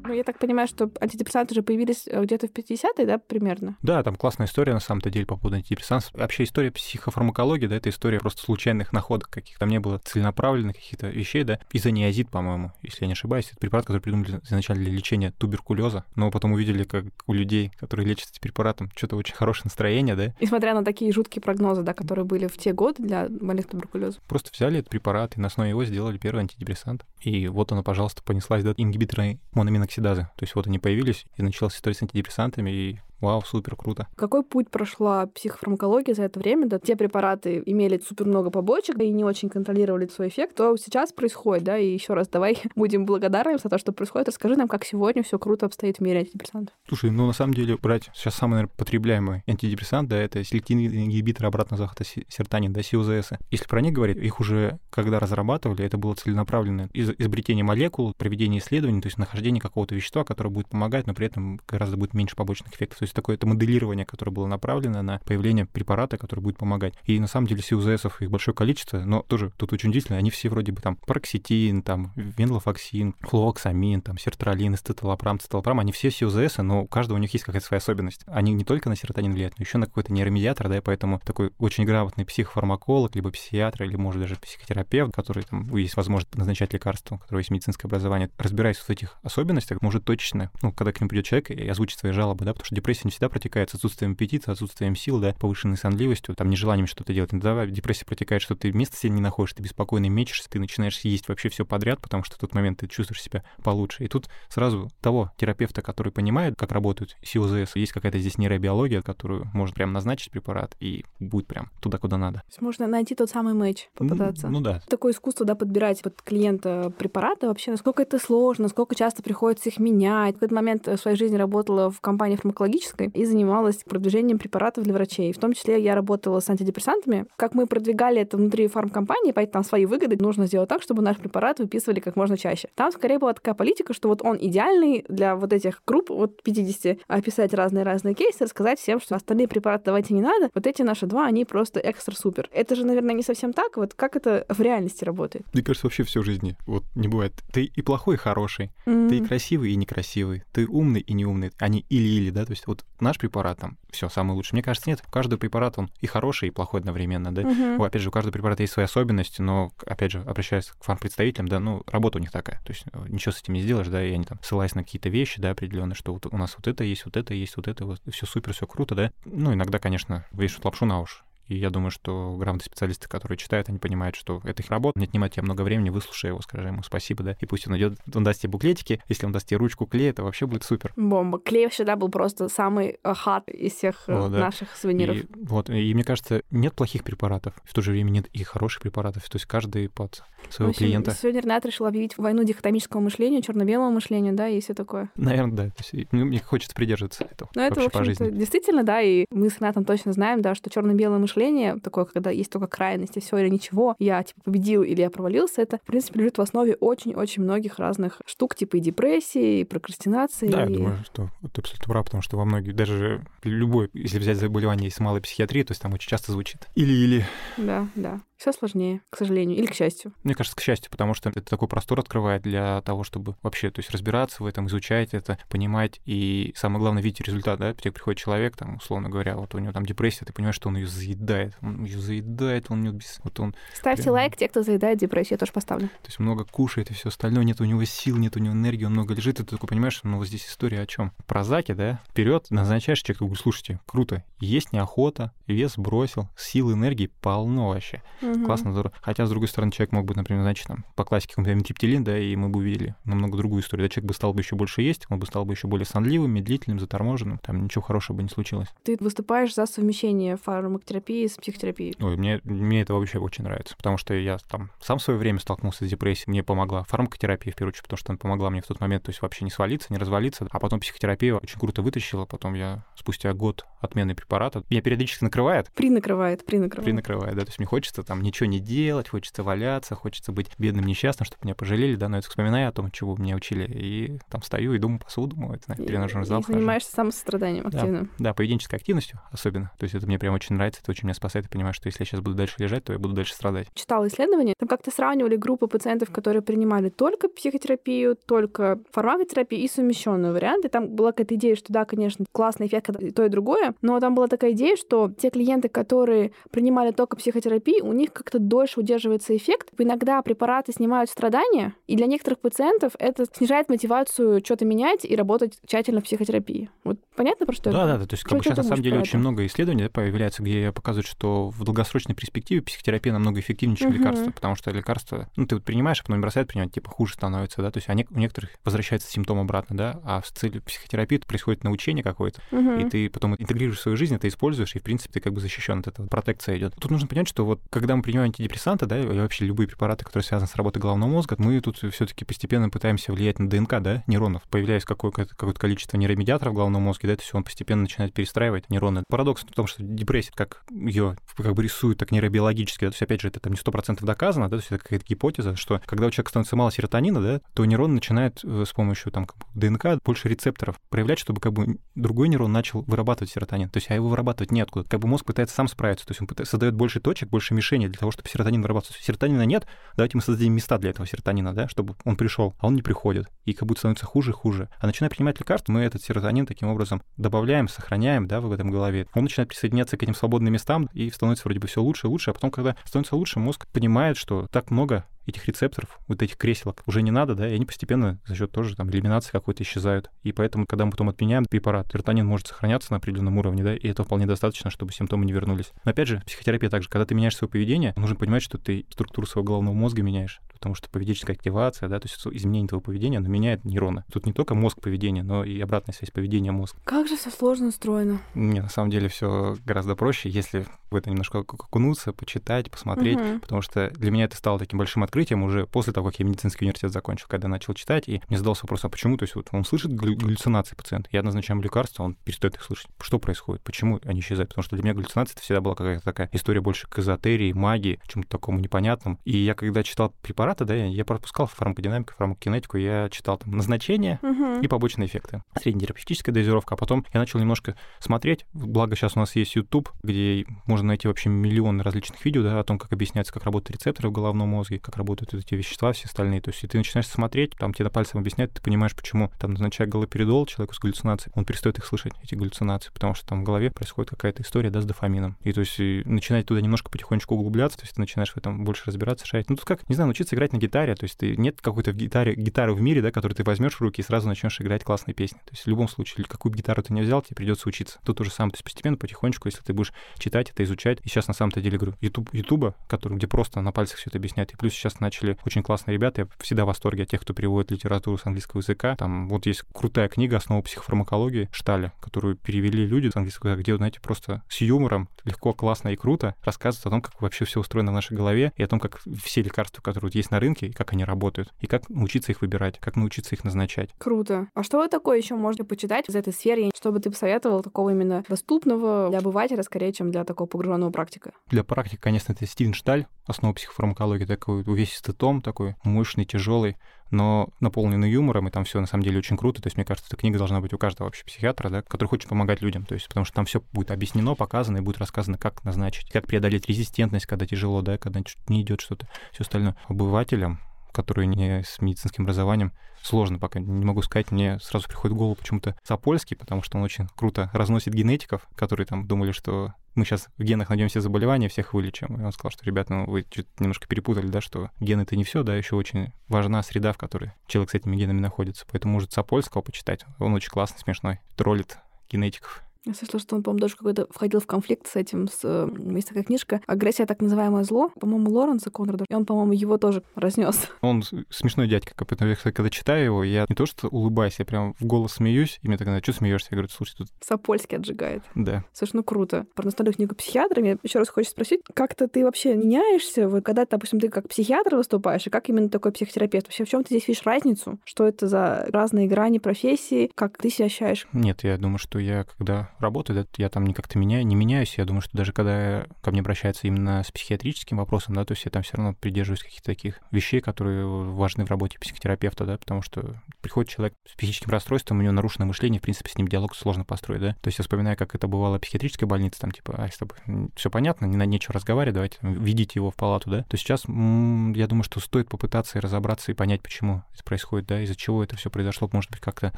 [SPEAKER 1] Ну, я так понимаю, что антидепрессанты уже появились э, где-то в 50-е, да, примерно?
[SPEAKER 2] Да, там классная история, на самом-то деле, по поводу антидепрессантов. Вообще история психофармакологии, да, это история просто случайных находок каких-то. Там не было целенаправленных каких-то вещей, да. Изониазид, по-моему, если я не ошибаюсь, это препарат, который придумали изначально для лечения туберкулеза, но потом увидели, как у людей, которые лечатся этим препаратом, что-то очень хорошее настроение, да.
[SPEAKER 1] Несмотря на такие жуткие прогнозы, да, которые были в те годы для больных туберкулезом.
[SPEAKER 2] Просто взяли этот препарат и на основе его сделали первый антидепрессант. И вот она, пожалуйста, понеслась, да, ингибиторы мономиноксидазы. То есть вот они появились, и началась история с антидепрессантами, и вау, супер, круто.
[SPEAKER 1] Какой путь прошла психофармакология за это время? Да, те препараты имели супер много побочек и не очень контролировали свой эффект. То сейчас происходит, да, и еще раз давай будем благодарны за то, что происходит. Расскажи нам, как сегодня все круто обстоит в мире антидепрессантов.
[SPEAKER 2] Слушай, ну на самом деле брать сейчас самый, наверное, потребляемый антидепрессант, да, это селективный ингибитор обратного захвата сертанин, да, СИУЗС. Если про них говорить, их уже когда разрабатывали, это было целенаправленное из изобретение молекул, проведение исследований, то есть нахождение какого-то вещества, которое будет помогать, но при этом гораздо будет меньше побочных эффектов. То есть такое это моделирование, которое было направлено на появление препарата, который будет помогать. И на самом деле СИУЗСов их большое количество, но тоже тут очень удивительно, они все вроде бы там пароксетин, там венлофоксин, хлооксамин, там сертралин, эстетолапрам, циталопрам, они все СИУЗС, но у каждого у них есть какая-то своя особенность. Они не только на серотонин влияют, но еще на какой-то нейромедиатор, да, и поэтому такой очень грамотный психофармаколог, либо психиатр, или, может, даже психотерапевт, который там есть возможность назначать лекарства, у которого есть медицинское образование, разбираясь в этих особенностях, может точечно, ну, когда к нему придет человек и озвучит свои жалобы, да, потому что депрессия не всегда протекает с отсутствием аппетита, отсутствием сил, да, повышенной сонливостью, там, нежеланием что-то делать. Иногда депрессия протекает, что ты места себе не находишь, ты беспокойно мечешься, ты начинаешь есть вообще все подряд, потому что в тот момент ты чувствуешь себя получше. И тут сразу того терапевта, который понимает, как работают СИОЗС, есть какая-то здесь нейробиология, которую можно прям назначить препарат и будет прям туда, куда надо.
[SPEAKER 1] Можно найти тот самый матч, попытаться.
[SPEAKER 2] Ну, ну да.
[SPEAKER 1] Такое искусство, да, подбирать под клиента препараты вообще, насколько это сложно, насколько часто приходится их менять. В этот момент в своей жизни работала в компании фармакологической и занималась продвижением препаратов для врачей. В том числе я работала с антидепрессантами. Как мы продвигали это внутри фармкомпании, поэтому там свои выгоды, нужно сделать так, чтобы наш препарат выписывали как можно чаще. Там скорее была такая политика, что вот он идеальный для вот этих групп, вот 50, описать разные-разные кейсы, рассказать всем, что остальные препараты давайте не надо, вот эти наши два, они просто экстра-супер. Это же, наверное, не совсем так. Вот как это в реальности работает?
[SPEAKER 2] Мне кажется, вообще все в жизни вот не бывает. Ты и плохой, и хороший. Mm-hmm. Ты и красивый, и некрасивый. Ты умный и неумный. Они или-или, да? То есть вот наш препарат там все самый лучший. Мне кажется, нет. Каждый препарат, он и хороший, и плохой одновременно, да? Mm-hmm. Опять же, у каждого препарата есть свои особенности, но, опять же, обращаясь к фармпредставителям, да, ну, работа у них такая. То есть э, ничего с этим не сделаешь, да, и они там ссылаясь на какие-то вещи, да, определенные, что вот у нас вот это есть, вот это есть, вот это, вот все супер, все круто, да. Ну, иногда, конечно, вешают лапшу на уши. И я думаю, что грамотные специалисты, которые читают, они понимают, что это их работа. Не отнимать тебе много времени, выслушай его, скажи ему спасибо, да. И пусть он идет, он даст тебе буклетики. Если он даст тебе ручку клея, это вообще будет супер.
[SPEAKER 1] Бомба. Клей всегда был просто самый хат из всех э, О, да. наших сувениров.
[SPEAKER 2] И, вот, и мне кажется, нет плохих препаратов. В то же время нет и хороших препаратов. То есть каждый под своего общем, клиента.
[SPEAKER 1] Сегодня Ренат решил объявить войну дихотомическому мышлению, черно-белому мышлению, да, и все такое.
[SPEAKER 2] Наверное, да. То есть, ну, мне хочется придерживаться этого.
[SPEAKER 1] Ну, это, в общем действительно, да, и мы с Ренатом точно знаем, да, что черно-белое мышление, такое, когда есть только крайности, все или ничего, я, типа, победил или я провалился, это, в принципе, лежит в основе очень-очень многих разных штук, типа и депрессии, и прокрастинации.
[SPEAKER 2] Да,
[SPEAKER 1] и...
[SPEAKER 2] я думаю, что ты абсолютно прав, потому что во многих, даже любой, если взять заболевание, есть малой психиатрии, то есть там очень часто звучит или-или.
[SPEAKER 1] Да, да все сложнее, к сожалению, или к счастью.
[SPEAKER 2] Мне кажется, к счастью, потому что это такой простор открывает для того, чтобы вообще, то есть разбираться в этом, изучать это, понимать и самое главное видеть результат, да, тебе приходит человек, там, условно говоря, вот у него там депрессия, ты понимаешь, что он ее заедает, он ее заедает, он не без... вот он...
[SPEAKER 1] Ставьте прям... лайк, те, кто заедает депрессию, я тоже поставлю.
[SPEAKER 2] То есть много кушает и все остальное, нет у него сил, нет у него энергии, он много лежит, и ты такой понимаешь, ну вот здесь история о чем? Про заки, да, вперед назначаешь человека, говорю, слушайте, круто, есть неохота, вес бросил, сил, энергии полно вообще. Угу. Классно, здорово. Хотя, с другой стороны, человек мог бы, например, значит, там, по классике какой-нибудь триптилин, да, и мы бы увидели намного другую историю. Да, человек бы стал бы еще больше есть, он бы стал бы еще более сонливым, медлительным, заторможенным, там ничего хорошего бы не случилось.
[SPEAKER 1] Ты выступаешь за совмещение фармакотерапии с психотерапией?
[SPEAKER 2] Ой, мне, мне это вообще очень нравится, потому что я там сам в свое время столкнулся с депрессией, мне помогла фармакотерапия, в первую очередь, потому что она помогла мне в тот момент, то есть вообще не свалиться, не развалиться, а потом психотерапия очень круто вытащила, потом я спустя год отмены препарата, меня периодически накрывает.
[SPEAKER 1] Принакрывает, принакрывает.
[SPEAKER 2] Принакрывает, да, то есть мне хочется там ничего не делать, хочется валяться, хочется быть бедным, несчастным, чтобы меня пожалели, да, но я вспоминаю о том, чего меня учили, и там стою и думаю посуду мою, это, тренажерный зал. И
[SPEAKER 1] занимаешься самосостраданием активным.
[SPEAKER 2] Да, да, поведенческой активностью особенно. То есть это мне прям очень нравится, это очень меня спасает, и понимаю, что если я сейчас буду дальше лежать, то я буду дальше страдать.
[SPEAKER 1] Читала исследования, там как-то сравнивали группы пациентов, которые принимали только психотерапию, только фармакотерапию и совмещенные варианты. Там была какая-то идея, что да, конечно, классный эффект, когда и то, и другое, но там была такая идея, что те клиенты, которые принимали только психотерапию, у них них как-то дольше удерживается эффект. Иногда препараты снимают страдания, и для некоторых пациентов это снижает мотивацию что-то менять и работать тщательно в психотерапии. Вот понятно, про что
[SPEAKER 2] да,
[SPEAKER 1] это?
[SPEAKER 2] Да, да, то есть как бы, сейчас на самом деле очень много исследований да, появляется, где показывают, что в долгосрочной перспективе психотерапия намного эффективнее, чем угу. лекарства, потому что лекарства, ну, ты вот принимаешь, а потом бросает принимать, типа хуже становится, да, то есть а у некоторых возвращается симптом обратно, да, а в цели психотерапии происходит научение какое-то, угу. и ты потом интегрируешь в свою жизнь, это используешь, и, в принципе, ты как бы защищен от этого, протекция идет. Тут нужно понять, что вот когда мы принимаем антидепрессанты, да, и вообще любые препараты, которые связаны с работой головного мозга, мы тут все-таки постепенно пытаемся влиять на ДНК, да, нейронов. Появляется какое-то, какое-то количество нейромедиаторов в головном мозге, да, то есть он постепенно начинает перестраивать нейроны. Парадокс в том, что депрессия, как ее как бы рисуют так нейробиологически, да, то есть, опять же, это там не сто процентов доказано, да, то есть это какая-то гипотеза, что когда у человека становится мало серотонина, да, то нейрон начинает э, с помощью там как бы, ДНК больше рецепторов проявлять, чтобы как бы другой нейрон начал вырабатывать серотонин. То есть, а его вырабатывать неоткуда. Как бы мозг пытается сам справиться, то есть он создает больше точек, больше мишеней для того, чтобы серотонин вырабатывался. Серотонина нет, давайте мы создадим места для этого серотонина, да, чтобы он пришел, а он не приходит. И как будто становится хуже и хуже. А начиная принимать лекарства, мы этот серотонин таким образом добавляем, сохраняем, да, в этом голове. Он начинает присоединяться к этим свободным местам и становится вроде бы все лучше и лучше, а потом, когда становится лучше, мозг понимает, что так много этих рецепторов, вот этих креселок уже не надо, да, и они постепенно за счет тоже там элиминации какой-то исчезают. И поэтому, когда мы потом отменяем препарат, серотонин может сохраняться на определенном уровне, да, и это вполне достаточно, чтобы симптомы не вернулись. Но опять же, психотерапия также, когда ты меняешь свое поведение, нужно понимать, что ты структуру своего головного мозга меняешь потому что поведенческая активация, да, то есть изменение твоего поведения, оно меняет нейроны. Тут не только мозг поведения, но и обратная связь поведения мозга.
[SPEAKER 1] Как же все сложно устроено?
[SPEAKER 2] Не, на самом деле все гораздо проще, если в это немножко окунуться, почитать, посмотреть, угу. потому что для меня это стало таким большим открытием уже после того, как я медицинский университет закончил, когда начал читать, и мне задался вопрос, а почему? То есть вот он слышит галлюцинации пациента, я назначаю лекарства, он перестает их слышать. Что происходит? Почему они исчезают? Потому что для меня галлюцинации это всегда была какая-то такая история больше к эзотерии, магии, чему-то такому непонятному. И я когда читал препараты, да, я пропускал фармакодинамику, фармакокинетику, я читал там назначения угу. и побочные эффекты. Среднетерапевтическая дозировка, а потом я начал немножко смотреть, благо сейчас у нас есть YouTube, где можно найти вообще миллионы различных видео, да, о том, как объясняется, как работают рецепторы в головном мозге, как работают эти вещества, все остальные. То есть, и ты начинаешь смотреть, там тебе пальцем объясняют, ты понимаешь, почему там назначая галоперидол человеку с галлюцинацией, он перестает их слышать, эти галлюцинации, потому что там в голове происходит какая-то история, да, с дофамином. И то есть и начинать туда немножко потихонечку углубляться, то есть ты начинаешь в этом больше разбираться, шарить. Ну, тут как, не знаю, научиться играть на гитаре, то есть ты, нет какой-то гитаре, гитары в мире, да, которую ты возьмешь в руки и сразу начнешь играть классные песни. То есть в любом случае, какую бы гитару ты не взял, тебе придется учиться. Тут уже сам, то есть постепенно, потихонечку, если ты будешь читать это, изучать. И сейчас на самом-то деле говорю, YouTube, YouTube, который, где просто на пальцах все это объясняет. И плюс сейчас начали очень классные ребята. Я всегда в восторге от тех, кто переводит литературу с английского языка. Там вот есть крутая книга «Основа психофармакологии» Шталя, которую перевели люди с английского языка, где, знаете, просто с юмором, легко, классно и круто рассказывают о том, как вообще все устроено в нашей голове, и о том, как все лекарства, которые есть на рынке, и как они работают, и как научиться их выбирать, как научиться их назначать.
[SPEAKER 1] Круто. А что такое еще можно почитать из этой сферы, чтобы ты посоветовал такого именно доступного для обывателя, скорее, чем для такого погруженного практика?
[SPEAKER 2] Для практики, конечно, это Стивен Шталь, основа психофармакологии, такой увесистый том, такой мощный, тяжелый, но наполненный юмором, и там все на самом деле очень круто. То есть, мне кажется, эта книга должна быть у каждого вообще психиатра, да, который хочет помогать людям. То есть, потому что там все будет объяснено, показано, и будет рассказано, как назначить, как преодолеть резистентность, когда тяжело, да, когда не идет что-то, все остальное. Обывателям которые не с медицинским образованием, сложно пока, не могу сказать. Мне сразу приходит в голову почему-то Сапольский, потому что он очень круто разносит генетиков, которые там думали, что мы сейчас в генах найдем все заболевания, всех вылечим. И он сказал, что, ребята, ну вы немножко перепутали, да, что гены это не все, да, еще очень важна среда, в которой человек с этими генами находится. Поэтому может Сапольского почитать. Он очень классный, смешной, троллит генетиков.
[SPEAKER 1] Я слышала, что он, по-моему, даже какой-то входил в конфликт с этим, с... Э, есть такая книжка «Агрессия, так называемое зло», по-моему, Лоренса Конрада, и он, по-моему, его тоже разнес.
[SPEAKER 2] Он смешной дядька, когда читаю его, я не то что улыбаюсь, я прям в голос смеюсь, и мне тогда, что смеешься? Я говорю, слушай, тут...
[SPEAKER 1] Сапольский отжигает.
[SPEAKER 2] Да.
[SPEAKER 1] Слушай, ну круто. Про настольную книгу психиатра мне еще раз хочется спросить, как-то ты вообще меняешься, вот когда, допустим, ты как психиатр выступаешь, и как именно такой психотерапевт? Вообще, в чем ты здесь видишь разницу? Что это за разные грани профессии? Как ты себя ощущаешь?
[SPEAKER 2] Нет, я думаю, что я, когда работаю, да, я там не как-то меняю, не меняюсь. Я думаю, что даже когда ко мне обращаются именно с психиатрическим вопросом, да, то есть я там все равно придерживаюсь каких-то таких вещей, которые важны в работе психотерапевта, да, потому что приходит человек с психическим расстройством, у него нарушено мышление, в принципе, с ним диалог сложно построить, да. То есть я вспоминаю, как это бывало в психиатрической больнице, там, типа, а, с тобой все понятно, не надо нечего разговаривать, давайте ведите его в палату, да. То сейчас я думаю, что стоит попытаться и разобраться и понять, почему это происходит, да, из-за чего это все произошло, может быть, как-то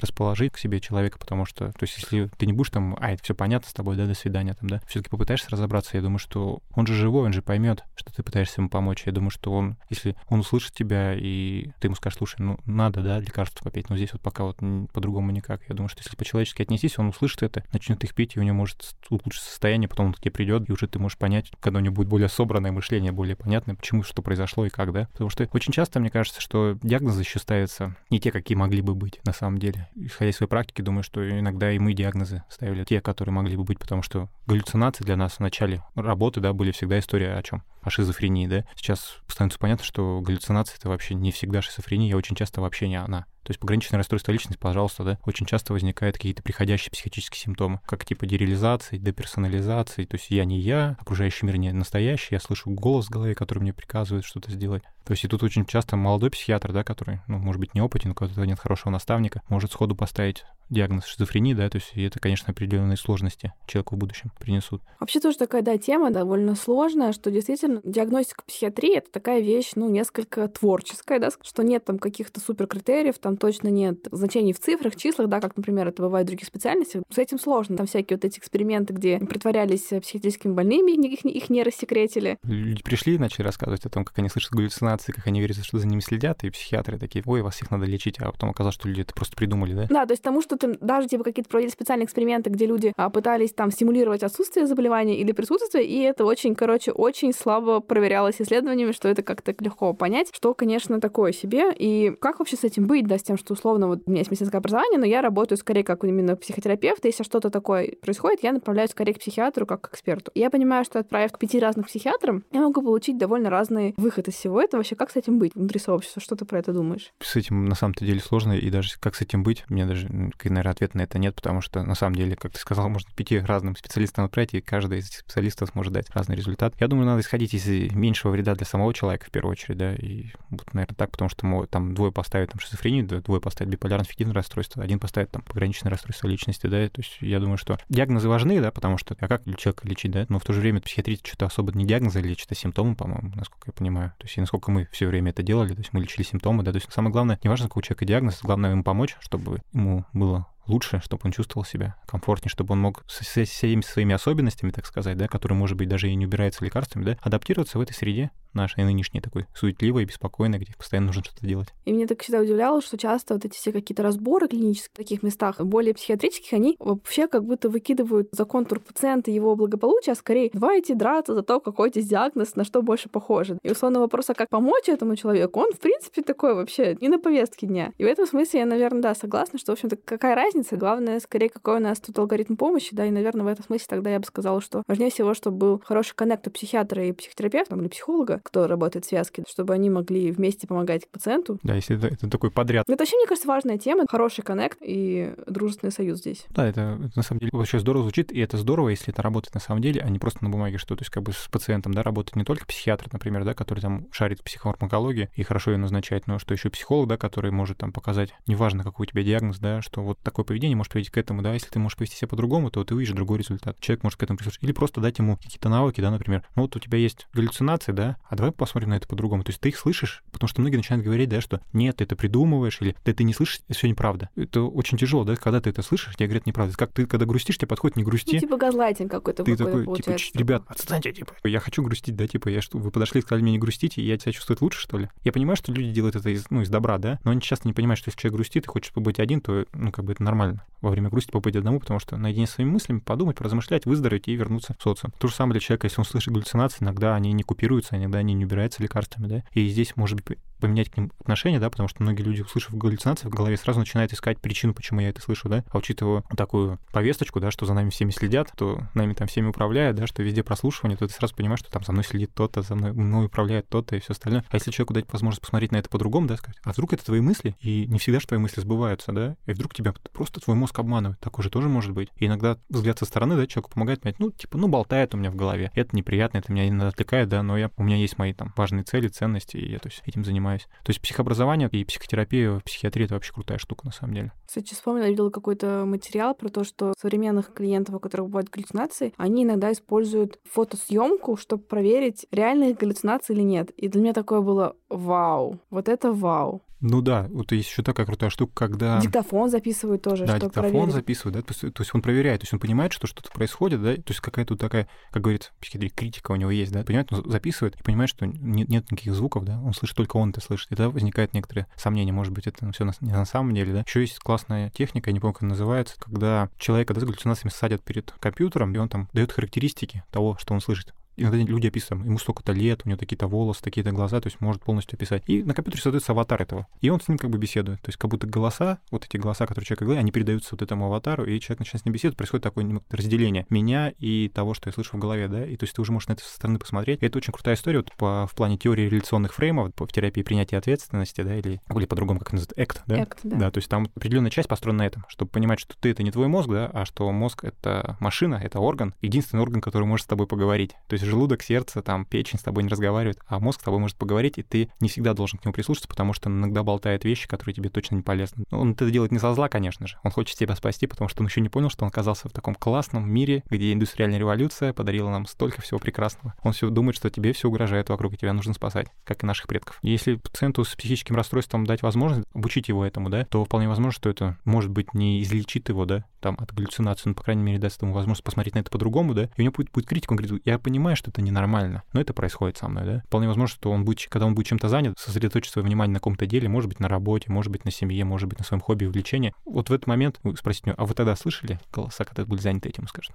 [SPEAKER 2] расположить к себе человека, потому что, то есть если ты не будешь там, а это все понятно с тобой, да, до свидания там, да. Все-таки попытаешься разобраться, я думаю, что он же живой, он же поймет, что ты пытаешься ему помочь. Я думаю, что он, если он услышит тебя, и ты ему скажешь, слушай, ну, надо, да, лекарства попить, но здесь вот пока вот по-другому никак. Я думаю, что если по-человечески отнестись, он услышит это, начнет их пить, и у него может улучшиться состояние, потом он к тебе придет, и уже ты можешь понять, когда у него будет более собранное мышление, более понятное, почему, что произошло и как, да. Потому что очень часто, мне кажется, что диагнозы еще ставятся не те, какие могли бы быть на самом деле. Исходя из своей практики, думаю, что иногда и мы диагнозы ставили те, которые могли бы быть, потому что галлюцинации для нас в начале работы, да, были всегда история о чем? О шизофрении, да. Сейчас становится понятно, что галлюцинации — это вообще не всегда шизофрения, а очень часто вообще не она. То есть пограничное расстройство личности, пожалуйста, да, очень часто возникают какие-то приходящие психические симптомы, как типа дереализации, деперсонализации, то есть я не я, окружающий мир не настоящий, я слышу голос в голове, который мне приказывает что-то сделать. То есть и тут очень часто молодой психиатр, да, который, ну, может быть, неопытен, у которого нет хорошего наставника, может сходу поставить диагноз шизофрении, да, то есть это, конечно, определенные сложности человеку в будущем принесут.
[SPEAKER 1] Вообще тоже такая, да, тема довольно сложная, что действительно диагностика психиатрии — это такая вещь, ну, несколько творческая, да, что нет там каких-то супер критериев, там точно нет значений в цифрах, числах, да, как, например, это бывает в других специальностях. С этим сложно. Там всякие вот эти эксперименты, где притворялись психиатрическими больными, их, их не рассекретили.
[SPEAKER 2] Люди пришли и начали рассказывать о том, как они слышат галлюцинации, как они верят, что за ними следят, и психиатры такие, ой, вас всех надо лечить, а потом оказалось, что люди это просто придумали, да?
[SPEAKER 1] Да, то есть тому, что ты, даже типа какие-то проводили специальные эксперименты, где люди а, пытались там стимулировать отсутствие заболевания или присутствие, и это очень, короче, очень слабо проверялось исследованиями, что это как-то легко понять, что, конечно, такое себе. И как вообще с этим быть, да, с тем, что условно вот у меня есть медицинское образование, но я работаю скорее как именно психотерапевт, и если что-то такое происходит, я направляю скорее к психиатру, как к эксперту. Я понимаю, что отправив к пяти разных психиатрам, я могу получить довольно разный выход из всего этого. Вообще, как с этим быть внутри сообщества? Что ты про это думаешь?
[SPEAKER 2] С этим на самом-то деле сложно, и даже как с этим быть, мне даже, наверное, ответа на это нет, потому что на самом деле, как ты сказал, можно пяти разным специалистам отправить, и каждый из этих специалистов может дать разный результат. Я думаю, надо исходить из меньшего вреда для самого человека в первую очередь, да, и вот, наверное, так, потому что там двое поставят там шизофрению, двое поставят биполярно-аффективное расстройство, один поставит там пограничное расстройство личности, да, то есть я думаю, что диагнозы важны, да, потому что а как человека лечить, да, но в то же время психиатрия что-то особо не диагнозы лечит, а симптомы, по-моему, насколько я понимаю. То есть и насколько мы все время это делали, то есть мы лечили симптомы, да, то есть самое главное, не важно, какой у человека диагноз, главное ему помочь, чтобы ему было лучше, чтобы он чувствовал себя комфортнее, чтобы он мог со всеми своими особенностями, так сказать, да, которые, может быть, даже и не убираются лекарствами, да, адаптироваться в этой среде нашей нынешней такой суетливой, беспокойной, где постоянно нужно что-то делать.
[SPEAKER 1] И мне так всегда удивляло, что часто вот эти все какие-то разборы клинические в таких местах, более психиатрических, они вообще как будто выкидывают за контур пациента его благополучия, а скорее давайте драться за то, какой здесь диагноз, на что больше похоже. И условно вопрос, а как помочь этому человеку, он, в принципе, такой вообще не на повестке дня. И в этом смысле я, наверное, да, согласна, что, в общем-то, какая разница? Главное, скорее, какой у нас тут алгоритм помощи, да, и, наверное, в этом смысле тогда я бы сказала, что важнее всего, чтобы был хороший коннект у психиатра и психотерапевта, или психолога, кто работает в связке, чтобы они могли вместе помогать пациенту.
[SPEAKER 2] Да, если это, это такой подряд.
[SPEAKER 1] Это вообще, мне кажется, важная тема. Хороший коннект и дружественный союз здесь.
[SPEAKER 2] Да, это, это на самом деле вообще здорово звучит, и это здорово, если это работает на самом деле, а не просто на бумаге, что то есть как бы с пациентом, да, работает не только психиатр, например, да, который там шарит в психофармакологии и хорошо ее назначает, но что еще психолог, да, который может там показать, неважно, какой у тебя диагноз, да, что вот такое поведение может привести к этому, да, если ты можешь повести себя по-другому, то ты увидишь другой результат. Человек может к этому прислушаться. Или просто дать ему какие-то навыки, да, например. Ну вот у тебя есть галлюцинации, да, а давай посмотрим на это по-другому. То есть ты их слышишь, потому что многие начинают говорить, да, что нет, ты это придумываешь, или да, ты не слышишь, это все неправда. Это очень тяжело, да, когда ты это слышишь, тебе говорят неправда. Как ты, когда грустишь, тебе подходит не грусти.
[SPEAKER 1] Ну, типа газлайтинг какой-то
[SPEAKER 2] Ты такой, типа, ребят, отстаньте, типа, я хочу грустить, да, типа, я что, вы подошли, сказали мне не грустите, и я себя чувствую лучше, что ли? Я понимаю, что люди делают это из, ну, из добра, да, но они часто не понимают, что если человек грустит и хочет побыть один, то, ну, как бы это нормально. Во время грусти побыть одному, потому что наедине с своими мыслями подумать, поразмышлять, выздороветь и вернуться в социум. То же самое для человека, если он слышит галлюцинации, иногда они не купируются, иногда они не убираются лекарствами, да, и здесь может быть поменять к ним отношение, да, потому что многие люди, услышав галлюцинации в голове, сразу начинают искать причину, почему я это слышу, да, а учитывая такую повесточку, да, что за нами всеми следят, то нами там всеми управляют, да, что везде прослушивание, то ты сразу понимаешь, что там за мной следит тот-то, за мной, мной управляет тот-то и все остальное. А если человеку дать возможность посмотреть на это по-другому, да, сказать, а вдруг это твои мысли, и не всегда же твои мысли сбываются, да, и вдруг тебя просто твой мозг обманывает, такое же тоже может быть. И иногда взгляд со стороны, да, человеку помогает понять, ну, типа, ну, болтает у меня в голове, это неприятно, это меня иногда отвлекает, да, но я, у меня есть мои там важные цели, ценности, и я, то есть, этим занимаюсь. То есть психообразование и психотерапия в психиатрии — это вообще крутая штука, на самом деле.
[SPEAKER 1] Кстати, вспомнила, я видела какой-то материал про то, что современных клиентов, у которых бывают галлюцинации, они иногда используют фотосъемку, чтобы проверить, реальные галлюцинации или нет. И для меня такое было вау, вот это вау.
[SPEAKER 2] Ну да, вот есть еще такая крутая штука, когда...
[SPEAKER 1] Диктофон записывают тоже,
[SPEAKER 2] да,
[SPEAKER 1] что
[SPEAKER 2] диктофон
[SPEAKER 1] проверить.
[SPEAKER 2] записывает, да, то есть, то есть он проверяет, то есть он понимает, что что-то происходит, да, то есть какая-то такая, как говорится, психиатрия, критика у него есть, да, понимает, он записывает и понимает, что нет, нет никаких звуков, да, он слышит только он это слышит, и тогда возникает некоторые сомнения, может быть, это все не на самом деле, да. Еще есть классная техника, я не помню, как она называется, когда человека, да, с галлюцинациями садят перед компьютером, и он там дает характеристики того, что он слышит иногда люди описывают, ему столько-то лет, у него такие-то волосы, такие-то глаза, то есть может полностью описать. И на компьютере создается аватар этого. И он с ним как бы беседует. То есть как будто голоса, вот эти голоса, которые человек говорит, они передаются вот этому аватару, и человек начинает с ним беседовать, происходит такое разделение меня и того, что я слышу в голове, да, и то есть ты уже можешь на это со стороны посмотреть. И это очень крутая история вот по, в плане теории реляционных фреймов, в терапии принятия ответственности, да, или, или по-другому, как называют, ACT, да?
[SPEAKER 1] ACT, да.
[SPEAKER 2] да. то есть там определенная часть построена на этом, чтобы понимать, что ты — это не твой мозг, да, а что мозг — это машина, это орган, единственный орган, который может с тобой поговорить. То есть желудок, сердце, там печень с тобой не разговаривает, а мозг с тобой может поговорить, и ты не всегда должен к нему прислушаться, потому что он иногда болтает вещи, которые тебе точно не полезны. Он это делает не со зла, конечно же. Он хочет тебя спасти, потому что он еще не понял, что он оказался в таком классном мире, где индустриальная революция подарила нам столько всего прекрасного. Он все думает, что тебе все угрожает вокруг, и тебя нужно спасать, как и наших предков. Если пациенту с психическим расстройством дать возможность обучить его этому, да, то вполне возможно, что это может быть не излечит его, да, там от галлюцинации, но, по крайней мере, даст ему возможность посмотреть на это по-другому, да, и у него будет, будет критика, он говорит, я понимаю, что это ненормально, но это происходит со мной, да. Вполне возможно, что он будет, когда он будет чем-то занят, сосредоточить свое внимание на каком-то деле, может быть, на работе, может быть, на семье, может быть, на своем хобби, увлечении. Вот в этот момент вы спросите меня, а вы тогда слышали голоса, когда были заняты этим, скажет,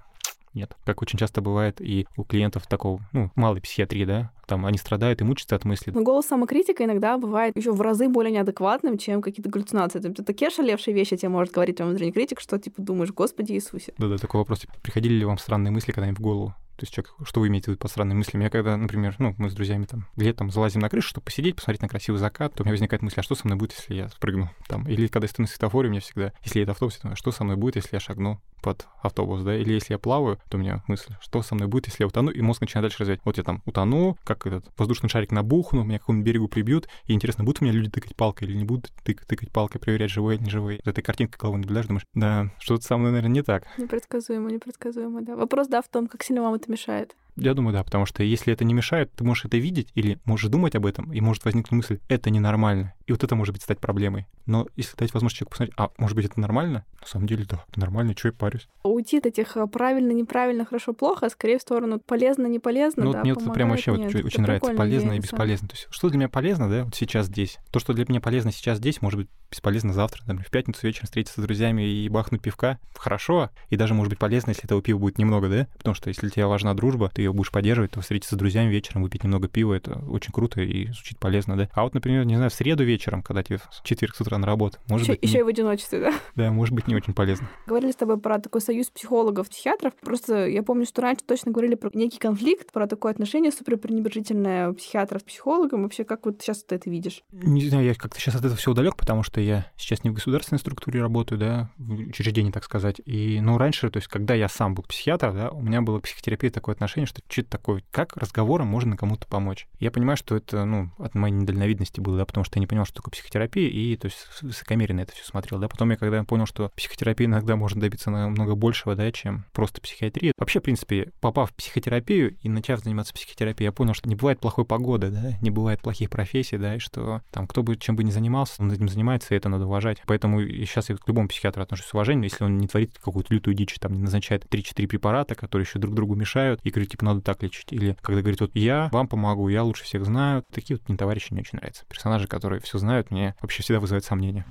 [SPEAKER 2] нет. Как очень часто бывает и у клиентов такого, ну, малой психиатрии, да, там они страдают и мучатся от мыслей.
[SPEAKER 1] Но голос самокритика иногда бывает еще в разы более неадекватным, чем какие-то галлюцинации. Это такие шалевшие вещи тебе может говорить вам внутренний критик, что типа думаешь, Господи Иисусе.
[SPEAKER 2] Да-да, такой вопрос. Типа, приходили ли вам странные мысли когда-нибудь в голову? То есть, человек, что вы имеете в виду под странными мыслями? Я когда, например, ну, мы с друзьями там летом залазим на крышу, чтобы посидеть, посмотреть на красивый закат, то у меня возникает мысль, а что со мной будет, если я спрыгну там? Или когда я стою на светофоре, у меня всегда, если это автобус, то что со мной будет, если я шагну под автобус, да? Или если я плаваю, то у меня мысль, что со мной будет, если я утону, и мозг начинает дальше развивать. Вот я там утону, как этот воздушный шарик набухну, меня к какому-нибудь берегу прибьют, и интересно, будут у меня люди тыкать палкой или не будут тык тыкать палкой, проверять, живой или не живой. Вот этой картинкой головой наблюдаешь, думаешь, да, что-то со мной, наверное, не так.
[SPEAKER 1] Непредсказуемо, непредсказуемо, да. Вопрос, да, в том, как сильно вам это мешает.
[SPEAKER 2] Я думаю, да, потому что если это не мешает, ты можешь это видеть или можешь думать об этом, и может возникнуть мысль, это ненормально. И вот это может быть стать проблемой. Но если дать возможность человеку посмотреть, а может быть это нормально? На самом деле, да, это нормально, что я парюсь.
[SPEAKER 1] Уйти от этих а, правильно, неправильно, хорошо, плохо, а скорее в сторону полезно, не полезно,
[SPEAKER 2] ну,
[SPEAKER 1] да,
[SPEAKER 2] вот мне это прям вообще
[SPEAKER 1] нет,
[SPEAKER 2] вот очень нравится, полезно и бесполезно. То есть что для меня полезно, да, вот сейчас здесь. То, что для меня полезно сейчас здесь, может быть бесполезно завтра. Например, в пятницу вечером встретиться с друзьями и бахнуть пивка. Хорошо. И даже может быть полезно, если этого пива будет немного, да? Потому что если тебя важна дружба, ты ее будешь поддерживать, то встретиться с друзьями вечером, выпить немного пива, это очень круто и звучит полезно, да? А вот, например, не знаю, в среду вечером, когда тебе в четверг с утра на работу, может
[SPEAKER 1] еще,
[SPEAKER 2] быть...
[SPEAKER 1] Еще
[SPEAKER 2] не...
[SPEAKER 1] и в одиночестве, да?
[SPEAKER 2] Да, может быть, не очень полезно.
[SPEAKER 1] Говорили с тобой про такой союз психологов, психиатров. Просто я помню, что раньше точно говорили про некий конфликт, про такое отношение супер пренебрежительное психиатров к психологам. Вообще, как вот сейчас ты это видишь?
[SPEAKER 2] Не знаю, я как-то сейчас от этого все удалек, потому что я сейчас не в государственной структуре работаю, да, в учреждении, так сказать. И, ну, раньше, то есть, когда я сам был психиатр, да, у меня было к психотерапии такое отношение, что что-то такое, как разговором можно кому-то помочь. Я понимаю, что это, ну, от моей недальновидности было, да, потому что я не понял, что такое психотерапия, и, то есть, высокомерно это все смотрел, да. Потом я, когда понял, что психотерапия иногда можно добиться намного большего, да, чем просто психиатрия. Вообще, в принципе, попав в психотерапию и начав заниматься психотерапией, я понял, что не бывает плохой погоды, да, не бывает плохих профессий, да, и что там кто бы чем бы ни занимался, он этим занимается, и это надо уважать. Поэтому сейчас я к любому психиатру отношусь с уважением, если он не творит какую-то лютую дичь, там не назначает 3-4 препарата, которые еще друг другу мешают, и говорит, типа, надо так лечить. Или когда говорит, вот я вам помогу, я лучше всех знаю. Такие вот мне товарищи не очень нравятся. Персонажи, которые все знают, мне вообще всегда вызывают сомнения.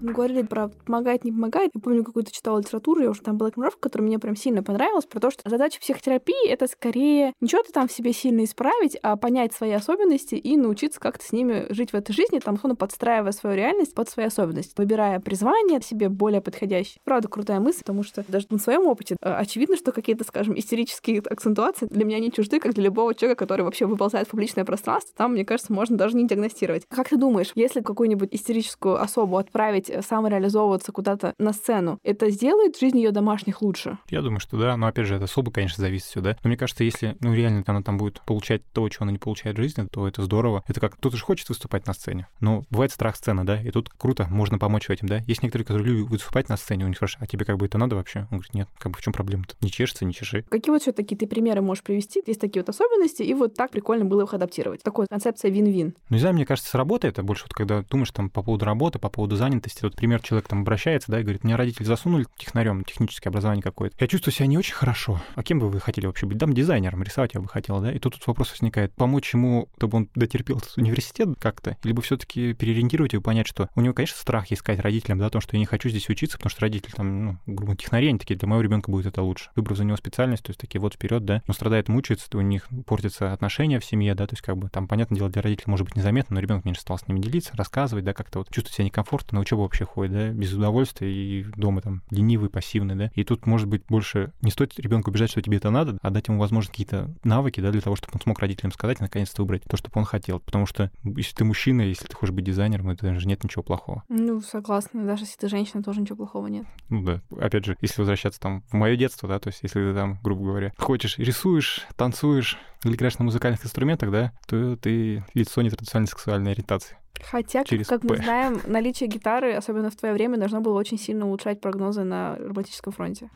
[SPEAKER 1] Говорили про помогает, не помогает. Я помню, какую-то читала литературу, я уже там была формулировка, которая мне прям сильно понравилась, про то, что задача психотерапии — это скорее не что-то там в себе сильно исправить, а понять свои особенности и научиться как-то с ними жить в этой жизни, там, условно, подстраивая свою реальность под свои особенности, выбирая призвание себе более подходящее. Правда, крутая мысль, потому что даже на своем опыте э, очевидно, что какие-то, скажем, истерические акцентуации для меня не чужды, как для любого человека, который вообще выползает в публичное пространство, там, мне кажется, можно даже не диагностировать. Как ты думаешь, если какую-нибудь истерическую особу отправить хотеть самореализовываться куда-то на сцену, это сделает жизнь ее домашних лучше?
[SPEAKER 2] Я думаю, что да, но опять же, это особо, конечно, зависит все, да. Но мне кажется, если, ну, реально она там будет получать то, чего она не получает в жизни, то это здорово. Это как кто-то же хочет выступать на сцене. Но бывает страх сцены, да, и тут круто, можно помочь в этом, да. Есть некоторые, которые любят выступать на сцене, у них спрашивают, а тебе как бы это надо вообще? Он говорит, нет, как бы в чем проблема-то? Не чешется, не чеши.
[SPEAKER 1] Какие вот все такие ты примеры можешь привести? Есть такие вот особенности, и вот так прикольно было их адаптировать. Такая концепция вин-вин.
[SPEAKER 2] Ну, не знаю, мне кажется, с работы это больше вот когда думаешь там по поводу работы, по поводу занятости. Вот пример, человек там обращается, да, и говорит, меня родители засунули технарем, техническое образование какое-то. Я чувствую себя не очень хорошо. А кем бы вы хотели вообще быть? Там дизайнером, рисовать я бы хотел, да? И тут, тут вопрос возникает, помочь ему, чтобы он дотерпел этот университет как-то, либо все таки переориентировать его, понять, что у него, конечно, страх есть сказать родителям, да, о том, что я не хочу здесь учиться, потому что родители там, ну, грубо технари, они такие, для моего ребенка будет это лучше. Выбрав за него специальность, то есть такие вот вперед, да, но страдает, мучается, у них портятся отношения в семье, да, то есть как бы там, понятное дело, для родителей может быть незаметно, но ребенок меньше стал с ними делиться, рассказывать, да, как-то вот чувствует себя некомфортно, на учебу вообще ходит, да, без удовольствия и дома там ленивый, пассивный, да. И тут, может быть, больше не стоит ребенку убежать, что тебе это надо, а дать ему возможность какие-то навыки, да, для того, чтобы он смог родителям сказать и наконец-то выбрать то, что он хотел. Потому что если ты мужчина, если ты хочешь быть дизайнером, это же нет ничего плохого.
[SPEAKER 1] Ну, согласна. Даже если ты женщина, тоже ничего плохого нет.
[SPEAKER 2] Ну да. Опять же, если возвращаться там в мое детство, да, то есть если ты там, грубо говоря, хочешь, рисуешь, танцуешь или играешь на музыкальных инструментах, да, то ты лицо нетрадиционной сексуальной ориентации.
[SPEAKER 1] Хотя, Через как П. мы знаем, наличие гитары, особенно в твое время, должно было очень сильно улучшать прогнозы на романтическом фронте.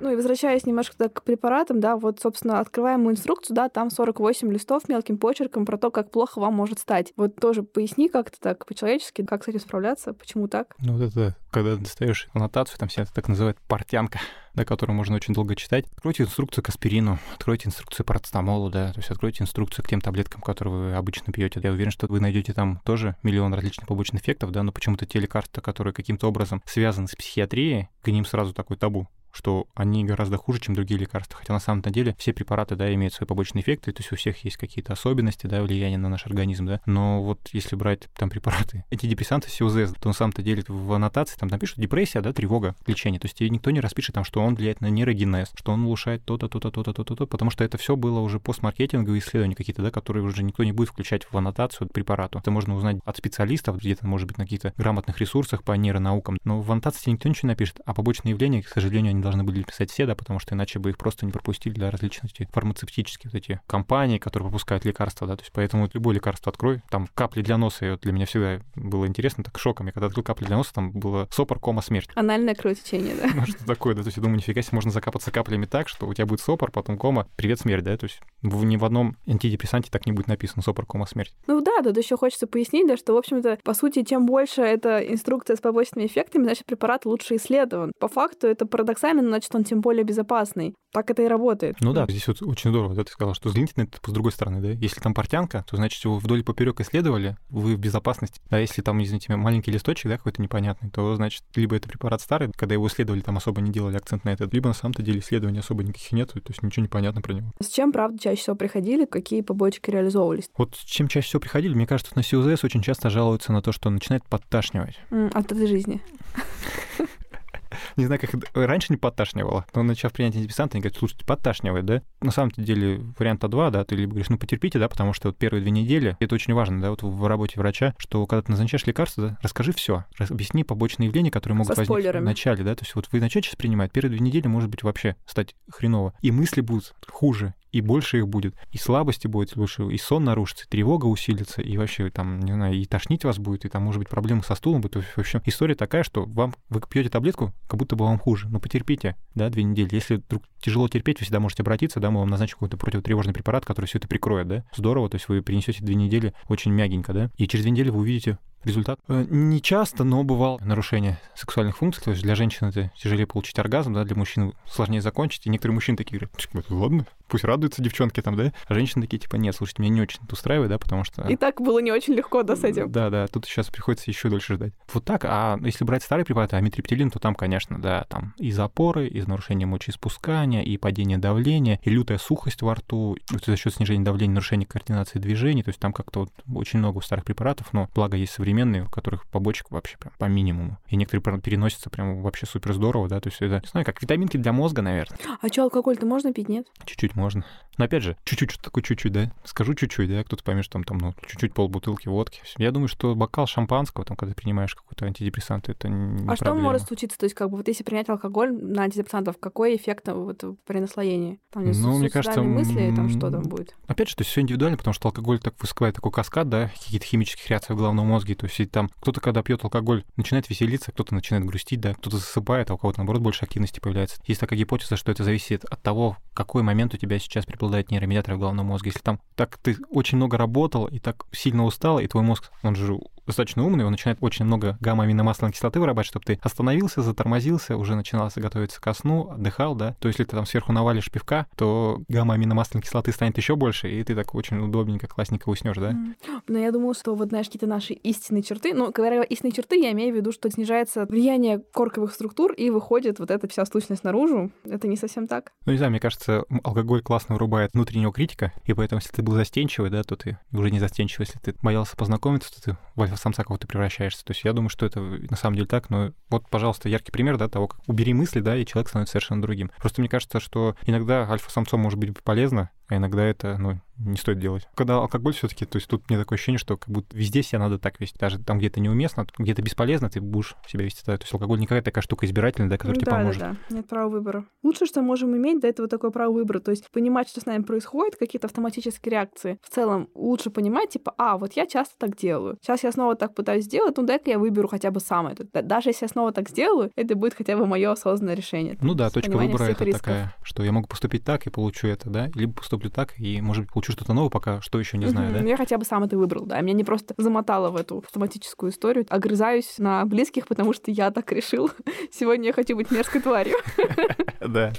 [SPEAKER 1] Ну и возвращаясь немножко к препаратам, да, вот, собственно, открываем мы инструкцию, да, там 48 листов мелким почерком про то, как плохо вам может стать. Вот тоже поясни как-то так по-человечески, как с этим справляться, почему так?
[SPEAKER 2] Ну вот это, когда достаешь аннотацию, там все это так называют портянка, да, которую можно очень долго читать. Откройте инструкцию к аспирину, откройте инструкцию парацетамолу, да, то есть откройте инструкцию к тем таблеткам, которые вы обычно пьете. Я уверен, что вы найдете там тоже миллион различных побочных эффектов, да, но почему-то те лекарства, которые каким-то образом связаны с психиатрией, к ним сразу такой табу что они гораздо хуже, чем другие лекарства. Хотя на самом-то деле все препараты, да, имеют свои побочные эффекты, то есть у всех есть какие-то особенности, да, влияния на наш организм, да. Но вот если брать там препараты, антидепрессанты СИОЗ, то на самом-то деле в аннотации там напишут депрессия, да, тревога, лечение. То есть тебе никто не распишет там, что он влияет на нейрогенез, что он улучшает то-то, то-то, то-то, то-то, то потому что это все было уже постмаркетинговые исследования какие-то, да, которые уже никто не будет включать в аннотацию препарату. Это можно узнать от специалистов, где-то, может быть, на каких-то грамотных ресурсах по нейронаукам. Но в аннотации никто ничего не напишет, а побочные явления, к сожалению, они должны были писать все, да, потому что иначе бы их просто не пропустили для различности фармацевтических вот эти компаний, которые выпускают лекарства, да, то есть поэтому любое лекарство открой, там капли для носа, и вот для меня всегда было интересно, так шоком, я когда открыл капли для носа, там было сопор, кома, смерть.
[SPEAKER 1] Анальное кровотечение, да?
[SPEAKER 2] Ну, что такое, да, то есть я думаю, нифига себе, можно закапаться каплями так, что у тебя будет сопор, потом кома, привет, смерть, да, то есть ни в одном антидепрессанте так не будет написано сопор, кома, смерть.
[SPEAKER 1] Ну да, тут еще хочется пояснить, да, что, в общем-то, по сути, чем больше эта инструкция с побочными эффектами, значит, препарат лучше исследован. По факту это парадоксально, но значит, он тем более безопасный. Так это и работает.
[SPEAKER 2] Ну да, здесь вот очень здорово, да, ты сказал, что взгляните на это с другой стороны, да. Если там портянка, то значит, вы вдоль поперек исследовали, вы в безопасности. А если там, извините меня, маленький листочек, да, какой-то непонятный, то значит, либо это препарат старый, когда его исследовали, там особо не делали акцент на это, либо на самом-то деле исследований особо никаких нет, то есть ничего не понятно про него.
[SPEAKER 1] С чем, правда, чаще всего приходили, какие побочки реализовывались?
[SPEAKER 2] Вот с чем чаще всего приходили, мне кажется, на СИОЗС очень часто жалуются на то, что начинает подташнивать.
[SPEAKER 1] От этой жизни.
[SPEAKER 2] Не знаю, как раньше не подташнивало, но начав принять антидепрессанты, они говорят, слушайте, подташнивает, да? На самом деле варианта два, да, ты либо говоришь, ну потерпите, да, потому что вот первые две недели, это очень важно, да, вот в работе врача, что когда ты назначаешь лекарство, да, расскажи все, объясни побочные явления, которые могут Со возникнуть в начале, да, то есть вот вы начнете сейчас принимать, первые две недели может быть вообще стать хреново, и мысли будут хуже, и больше их будет, и слабости будет лучше, и сон нарушится, и тревога усилится, и вообще там, не знаю, и тошнить вас будет, и там, может быть, проблемы со стулом будет. В общем, история такая, что вам, вы пьете таблетку, как будто бы вам хуже. Ну, потерпите, да, две недели. Если вдруг тяжело терпеть, вы всегда можете обратиться, да, мы вам назначим какой-то противотревожный препарат, который все это прикроет, да. Здорово, то есть вы перенесете две недели очень мягенько, да, и через две недели вы увидите результат. Э, не часто, но бывало нарушение сексуальных функций. То есть для женщин это тяжелее получить оргазм, да, для мужчин сложнее закончить. И некоторые мужчины такие говорят, ладно, пусть радуются девчонки там, да. А женщины такие, типа, нет, слушайте, меня не очень это устраивает, да, потому что...
[SPEAKER 1] И так было не очень легко, да, с этим?
[SPEAKER 2] Да, да, тут сейчас приходится еще дольше ждать. Вот так, а если брать старые препараты, амитриптилин, то там, конечно, да, там и запоры, и нарушение мочеиспускания, и падение давления, и лютая сухость во рту, за счет снижения давления, нарушение координации движений, то есть там как-то вот очень много старых препаратов, но благо есть современные, у которых побочек вообще прям по минимуму. И некоторые переносятся прям вообще супер здорово, да, то есть это, не знаю, как витаминки для мозга, наверное.
[SPEAKER 1] А что, алкоголь-то можно пить, нет?
[SPEAKER 2] Чуть-чуть можно. Но опять же, чуть-чуть, что такое чуть-чуть, да? Скажу чуть-чуть, да, кто-то поймет, что там, там, ну, чуть-чуть полбутылки водки. Я думаю, что бокал шампанского, там, когда ты принимаешь какой-то антидепрессант, это не
[SPEAKER 1] А
[SPEAKER 2] проблема.
[SPEAKER 1] что может случиться? То есть, как бы, вот если принять алкоголь на антидепрессантов, какой эффект вот при наслоении? Там,
[SPEAKER 2] ну, мне кажется,
[SPEAKER 1] мысли, там что там будет?
[SPEAKER 2] Опять же, то есть все индивидуально, потому что алкоголь так высыпает такой каскад, да, какие-то химических реакций в головном мозге. То есть там кто-то, когда пьет алкоголь, начинает веселиться, кто-то начинает грустить, да, кто-то засыпает, а у кого-то, наоборот, больше активности появляется. Есть такая гипотеза, что это зависит от того, какой момент у тебя сейчас преобладает нейромедиаторы в головном мозге. Если там так ты очень много работал и так сильно устал, и твой мозг, он же достаточно умный, он начинает очень много гамма-аминомасляной кислоты вырабатывать, чтобы ты остановился, затормозился, уже начинался готовиться ко сну, отдыхал, да. То если ты там сверху навалишь пивка, то гамма-аминомасляной кислоты станет еще больше, и ты так очень удобненько, классненько уснешь, да.
[SPEAKER 1] Но я думала, что вот, знаешь, какие-то наши истинные черты, ну, говоря истинные черты, я имею в виду, что снижается влияние корковых структур, и выходит вот эта вся сущность наружу. Это не совсем так.
[SPEAKER 2] Ну, не знаю, мне кажется, алкоголь классно вырубает внутреннего критика, и поэтому, если ты был застенчивый, да, то ты уже не застенчивый. Если ты боялся познакомиться, то ты альфа-самца кого ты превращаешься. То есть я думаю, что это на самом деле так, но вот, пожалуйста, яркий пример, да, того, как убери мысли, да, и человек становится совершенно другим. Просто мне кажется, что иногда альфа-самцом может быть полезно, а иногда это, ну, не стоит делать. Когда алкоголь все таки то есть тут мне такое ощущение, что как будто везде себя надо так вести. Даже там где-то неуместно, где-то бесполезно, ты будешь себя вести так. То есть алкоголь не какая-то такая штука избирательная, да, которая
[SPEAKER 1] ну,
[SPEAKER 2] тебе
[SPEAKER 1] да,
[SPEAKER 2] поможет.
[SPEAKER 1] Да, да, нет права выбора. Лучше, что можем иметь до этого такое право выбора. То есть понимать, что с нами происходит, какие-то автоматические реакции. В целом лучше понимать, типа, а, вот я часто так делаю. Сейчас я снова так пытаюсь сделать, ну дай-ка я выберу хотя бы сам это. Даже если я снова так сделаю, это будет хотя бы мое осознанное решение.
[SPEAKER 2] Ну да, точка выбора это рисков. такая, что я могу поступить так и получу это, да, либо поступлю так и, может быть, получу что-то новое, пока что еще не знаю,
[SPEAKER 1] mm-hmm.
[SPEAKER 2] да?
[SPEAKER 1] Я хотя бы сам это выбрал, да. Меня не просто замотало в эту автоматическую историю. Огрызаюсь на близких, потому что я так решил. Сегодня я хочу быть мерзкой тварью.
[SPEAKER 2] Да.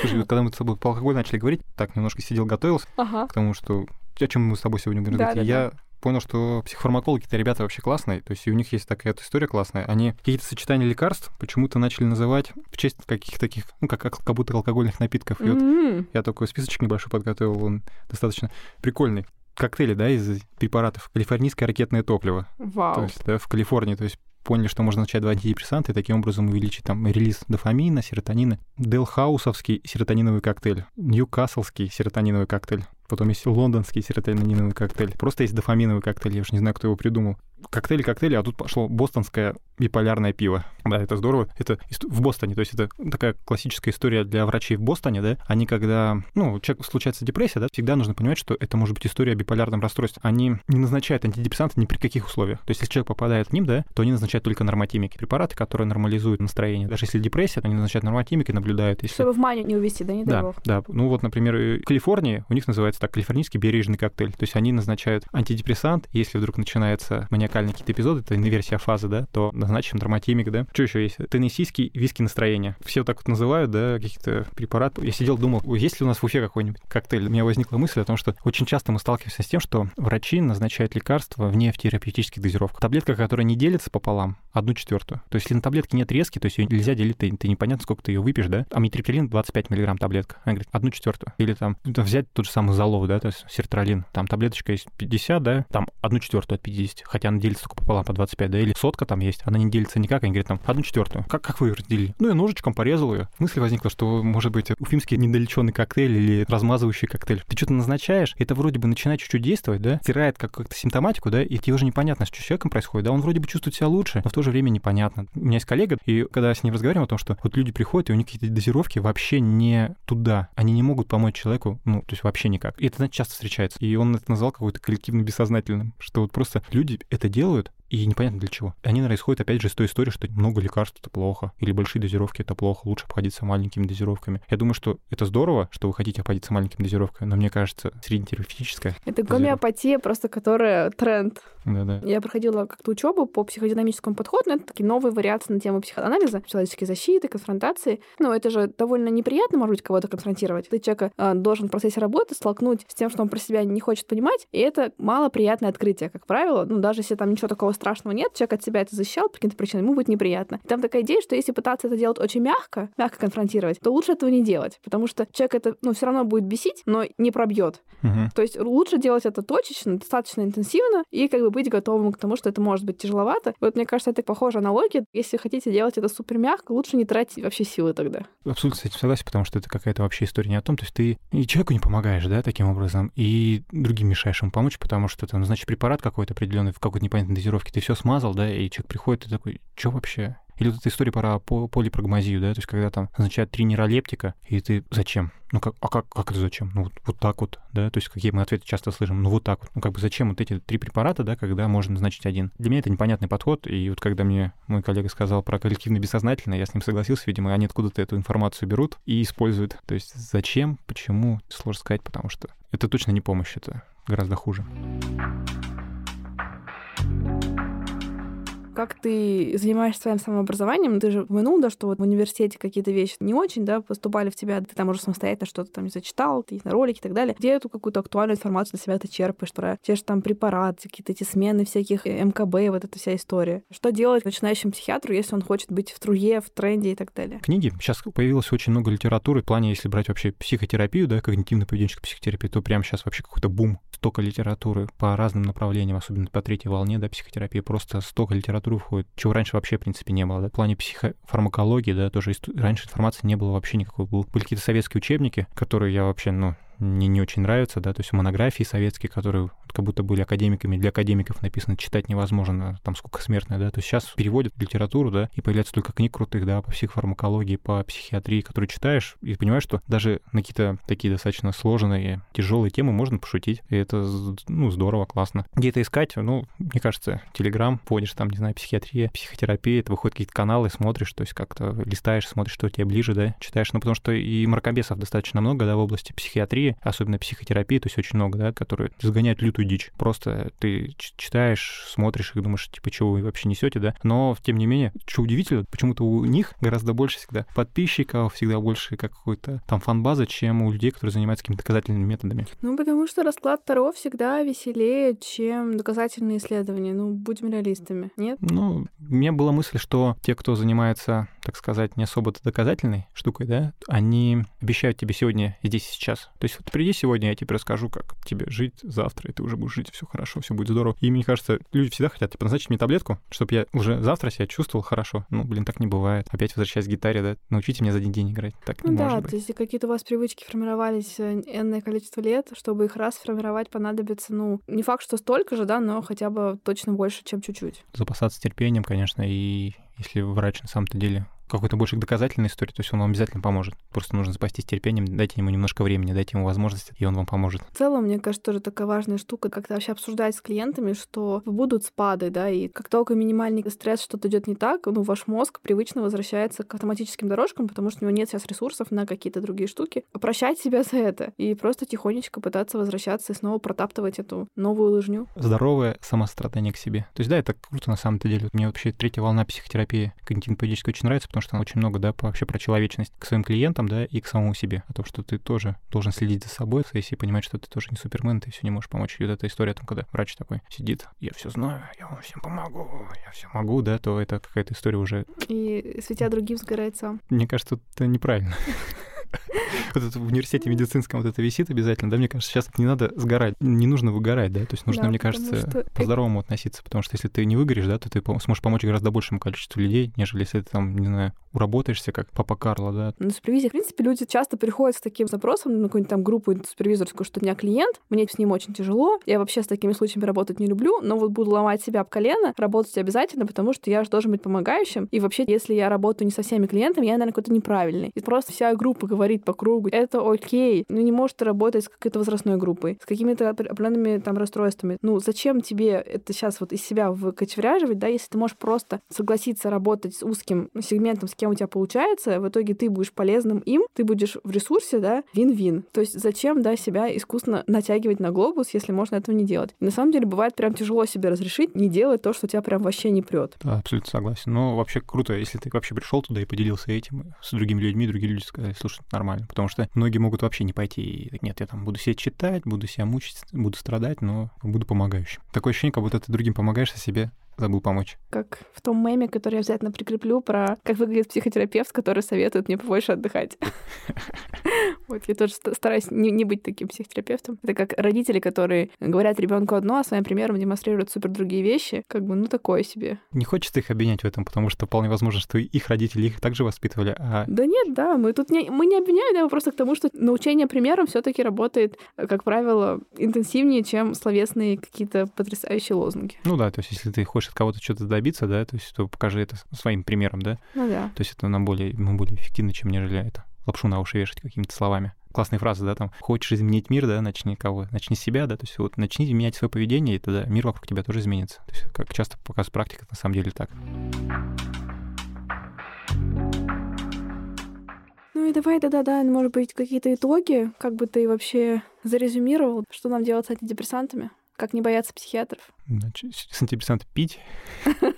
[SPEAKER 2] Слушай, когда мы с тобой по алкоголю начали говорить, так немножко сидел, готовился к тому, что о чем мы с тобой сегодня говорить. Я понял, что психофармакологи-то ребята вообще классные, то есть у них есть такая история классная. Они какие-то сочетания лекарств почему-то начали называть в честь каких-то таких, ну, как, как, как будто алкогольных напитков. И
[SPEAKER 1] mm-hmm.
[SPEAKER 2] вот я такой списочек небольшой подготовил, он достаточно прикольный коктейли, да, из препаратов. Калифорнийское ракетное топливо.
[SPEAKER 1] Вау.
[SPEAKER 2] То есть, да, в Калифорнии, то есть поняли, что можно начать два антидепрессанта и таким образом увеличить там релиз дофамина, серотонина. Делхаусовский серотониновый коктейль, Ньюкаслский серотониновый коктейль. Потом есть лондонский серотониновый коктейль. Просто есть дофаминовый коктейль, я уж не знаю, кто его придумал. Коктейли, коктейли, а тут пошло бостонское биполярное пиво. Да, это здорово. Это в Бостоне, то есть это такая классическая история для врачей в Бостоне, да. Они когда, ну, человек случается депрессия, да, всегда нужно понимать, что это может быть история о биполярном расстройстве. Они не назначают антидепрессанты ни при каких условиях. То есть если человек попадает к ним, да, то они назначают только нормотимики, препараты, которые нормализуют настроение. Даже если депрессия, то они назначают нормотимики, наблюдают. Если...
[SPEAKER 1] Чтобы в манию не увести, да, не
[SPEAKER 2] Да, да. Ну вот, например, в Калифорнии у них называется так, калифорнийский бережный коктейль. То есть они назначают антидепрессант, если вдруг начинается маниакальные какие-то эпизоды, это инверсия фазы, да, то назначим драматимик, да. Что еще есть? Теннессийский виски настроения. Все так вот называют, да, каких-то препаратов. Я сидел, думал, есть ли у нас в Уфе какой-нибудь коктейль? У меня возникла мысль о том, что очень часто мы сталкиваемся с тем, что врачи назначают лекарства вне в терапевтических дозировках. Таблетка, которая не делится пополам, одну четвертую. То есть, если на таблетке нет резки, то есть ее нельзя делить, ты, ты непонятно, сколько ты ее выпьешь, да? Амитриптилин 25 миллиграмм таблетка. Она говорит, одну четвертую. Или там взять тот же самый залов, да, то есть сертралин. Там таблеточка есть 50, да, там одну четвертую от 50, хотя она делится только пополам по 25, да, или сотка там есть, она не делится никак, они говорят там одну четвертую. Как, как вы ее разделили? Ну, я ножичком порезал ее. Мысль возникла, что, может быть, уфимский недолеченный коктейль или размазывающий коктейль. Ты что-то назначаешь, это вроде бы начинает чуть-чуть действовать, да, стирает как- как-то симптоматику, да, и тебе уже непонятно, что с человеком происходит, да, он вроде бы чувствует себя лучше, но в то же время непонятно. У меня есть коллега, и когда я с ним разговариваем о том, что вот люди приходят, и у них какие-то дозировки вообще не туда, они не могут помочь человеку, ну, то есть вообще никак. И это, знаете, часто встречается. И он это назвал какой-то коллективно-бессознательным, что вот просто люди это делают, и непонятно для чего. Они, наверное, исходят опять же из той истории, что много лекарств — это плохо, или большие дозировки — это плохо, лучше обходиться маленькими дозировками. Я думаю, что это здорово, что вы хотите обходиться маленькими дозировками, но мне кажется, среднетерапевтическая
[SPEAKER 1] Это гомеопатия просто, которая тренд.
[SPEAKER 2] Да-да.
[SPEAKER 1] Я проходила как-то учебу по психодинамическому подходу, но это такие новые вариации на тему психоанализа, человеческой защиты, конфронтации. Ну, это же довольно неприятно, может быть, кого-то конфронтировать. Ты человека э, должен в процессе работы столкнуть с тем, что он про себя не хочет понимать, и это малоприятное открытие, как правило. Ну, даже если там ничего такого страшного нет, человек от себя это защищал по каким-то причинам, ему будет неприятно. И там такая идея, что если пытаться это делать очень мягко, мягко конфронтировать, то лучше этого не делать, потому что человек это, ну, все равно будет бесить, но не пробьет.
[SPEAKER 2] Мгм.
[SPEAKER 1] То есть лучше делать это точечно, достаточно интенсивно и как бы быть готовым к тому, что это может быть тяжеловато. Вот мне кажется, это похожая аналогия. Если хотите делать это супер мягко, лучше не тратить вообще силы тогда.
[SPEAKER 2] Абсолютно с этим согласен, потому что это какая-то вообще история не о том. То есть ты и человеку не помогаешь, да, таким образом, и другим мешаешь ему помочь, потому что там, значит, препарат какой-то определенный в какой-то непонятной дозировке, ты все смазал, да, и человек приходит и такой, что вообще? Или вот эта история про по- полипрагмазию, да, то есть когда там назначают три нейролептика, и ты зачем? Ну как, а как, как это зачем? Ну вот, вот так вот, да, то есть какие мы ответы часто слышим, ну вот так вот, ну как бы зачем вот эти три препарата, да, когда можно назначить один? Для меня это непонятный подход, и вот когда мне мой коллега сказал про коллективно бессознательное, я с ним согласился, видимо, они откуда-то эту информацию берут и используют. То есть зачем, почему, сложно сказать, потому что это точно не помощь, это гораздо хуже.
[SPEAKER 1] Как ты занимаешься своим самообразованием? Ты же упомянул, да, что вот в университете какие-то вещи не очень, да, поступали в тебя, ты там уже самостоятельно что-то там зачитал, ты на ролики и так далее. Где эту какую-то актуальную информацию для себя ты черпаешь про те же там препараты, какие-то эти смены всяких э, МКБ, вот эта вся история? Что делать начинающему психиатру, если он хочет быть в труе, в тренде и так далее?
[SPEAKER 2] Книги. Сейчас появилось очень много литературы в плане, если брать вообще психотерапию, да, когнитивно-поведенческую психотерапию, то прямо сейчас вообще какой-то бум. Столько литературы по разным направлениям, особенно по третьей волне, да, психотерапии, просто столько литературы входит, чего раньше вообще, в принципе, не было. Да. В плане психофармакологии, да, тоже раньше информации не было вообще никакой. Был, были какие-то советские учебники, которые я вообще, ну, мне не очень нравятся, да, то есть монографии советские, которые как будто были академиками, для академиков написано, читать невозможно, там сколько смертное, да, то есть сейчас переводят литературу, да, и появляется только книг крутых, да, по психофармакологии, по психиатрии, которые читаешь, и понимаешь, что даже на какие-то такие достаточно сложные, тяжелые темы можно пошутить, и это, ну, здорово, классно. Где это искать? Ну, мне кажется, Телеграм, вводишь там, не знаю, психиатрия, психотерапия, это выходят какие-то каналы, смотришь, то есть как-то листаешь, смотришь, что тебе ближе, да, читаешь, ну, потому что и мракобесов достаточно много, да, в области психиатрии, особенно психотерапии, то есть очень много, да, которые загоняют лютую дичь. Просто ты читаешь, смотришь и думаешь, типа, чего вы вообще несете, да. Но, тем не менее, что удивительно, почему-то у них гораздо больше всегда подписчиков, всегда больше какой-то там фан-базы, чем у людей, которые занимаются какими-то доказательными методами.
[SPEAKER 1] Ну, потому что расклад Таро всегда веселее, чем доказательные исследования. Ну, будем реалистами, нет?
[SPEAKER 2] Ну, у меня была мысль, что те, кто занимается, так сказать, не особо доказательной штукой, да, они обещают тебе сегодня, здесь и сейчас. То есть вот приди сегодня, я тебе расскажу, как тебе жить завтра, и ты уже будешь жить, все хорошо, все будет здорово. И мне кажется, люди всегда хотят, типа, назначить мне таблетку, чтобы я уже завтра себя чувствовал хорошо. Ну, блин, так не бывает. Опять возвращаясь к гитаре, да, научите меня за один день играть. Так не
[SPEAKER 1] Ну да,
[SPEAKER 2] может
[SPEAKER 1] то
[SPEAKER 2] быть.
[SPEAKER 1] есть какие-то у вас привычки формировались э, энное количество лет, чтобы их раз сформировать понадобится, ну, не факт, что столько же, да, но хотя бы точно больше, чем чуть-чуть.
[SPEAKER 2] Запасаться терпением, конечно, и если врач на самом-то деле какой-то больше доказательной истории, то есть он вам обязательно поможет. Просто нужно запастись терпением, дайте ему немножко времени, дайте ему возможность, и он вам поможет.
[SPEAKER 1] В целом, мне кажется, тоже такая важная штука, как-то вообще обсуждать с клиентами, что будут спады, да, и как только минимальный стресс, что-то идет не так, ну, ваш мозг привычно возвращается к автоматическим дорожкам, потому что у него нет сейчас ресурсов на какие-то другие штуки. Прощать себя за это и просто тихонечко пытаться возвращаться и снова протаптывать эту новую лыжню.
[SPEAKER 2] Здоровое самострадание к себе. То есть, да, это круто на самом-то деле. Мне вообще третья волна психотерапии когнитивно-поведенческой очень нравится, потому что очень много, да, вообще про человечность к своим клиентам, да, и к самому себе. О том, что ты тоже должен следить за собой, если понимать, что ты тоже не супермен, ты все не можешь помочь. И вот эта история о том, когда врач такой сидит, я все знаю, я вам всем помогу, я все могу, да, то это какая-то история уже,
[SPEAKER 1] И светя другим сгорает сам.
[SPEAKER 2] мне кажется, это неправильно. Вот в университете медицинском вот это висит обязательно, да, мне кажется, сейчас не надо сгорать, не нужно выгорать, да, то есть нужно,
[SPEAKER 1] Да,
[SPEAKER 2] мне кажется,
[SPEAKER 1] что-
[SPEAKER 2] по-здоровому относиться, потому что если ты не выгоришь, да, то ты сможешь помочь гораздо большему количеству людей, нежели если ты там, не знаю, уработаешься, как папа Карло, да.
[SPEAKER 1] На супервизии, в принципе, люди часто приходят с таким запросом на какую-нибудь там группу супервизорскую, что у меня клиент, мне с ним очень тяжело, я вообще с такими случаями работать не люблю, но вот буду ломать себя об колено, работать обязательно, потому что я же должен быть помогающим. И вообще, если я работаю не со всеми клиентами, я, наверное, какой-то неправильный. И просто вся группа говорит по кругу, это окей, ну не можешь ты работать с какой-то возрастной группой, с какими-то опре- определенными там расстройствами. Ну зачем тебе это сейчас вот из себя выкочевряживать, да, если ты можешь просто согласиться работать с узким сегментом, с кем у тебя получается, в итоге ты будешь полезным им, ты будешь в ресурсе, да, вин-вин. То есть зачем, да, себя искусственно натягивать на глобус, если можно этого не делать. На самом деле бывает прям тяжело себе разрешить не делать то, что тебя прям вообще не прет.
[SPEAKER 2] Да, абсолютно согласен. Но вообще круто, если ты вообще пришел туда и поделился этим с другими людьми, другие люди сказали, слушай, это нормально. Потому что многие могут вообще не пойти. И, Нет, я там буду себя читать, буду себя мучить, буду страдать, но буду помогающим. Такое ощущение, как будто ты другим помогаешь, а себе забыл помочь.
[SPEAKER 1] Как в том меме, который я обязательно прикреплю про как выглядит психотерапевт, который советует мне побольше отдыхать. Вот я тоже стараюсь не, не быть таким психотерапевтом. Это как родители, которые говорят ребенку одно, а своим примером демонстрируют супер другие вещи. Как бы, ну, такое себе.
[SPEAKER 2] Не хочется их обвинять в этом, потому что вполне возможно, что их родители их также воспитывали, а...
[SPEAKER 1] Да нет, да, мы тут не, мы не обвиняем, да, просто к тому, что научение примером все таки работает, как правило, интенсивнее, чем словесные какие-то потрясающие лозунги.
[SPEAKER 2] Ну да, то есть если ты хочешь от кого-то что-то добиться, да, то есть то покажи это своим примером, да?
[SPEAKER 1] Ну да.
[SPEAKER 2] То есть это нам более, мы более эффективно, чем нежели это лапшу на уши вешать какими-то словами. Классные фразы, да, там, хочешь изменить мир, да, начни кого? Начни себя, да, то есть вот начни менять свое поведение, и тогда мир вокруг тебя тоже изменится. То есть как часто показывает практика, на самом деле так.
[SPEAKER 1] Ну и давай тогда, да, может быть, какие-то итоги, как бы ты вообще зарезюмировал, что нам делать с антидепрессантами? Как не бояться психиатров?
[SPEAKER 2] С антидепрессанты пить,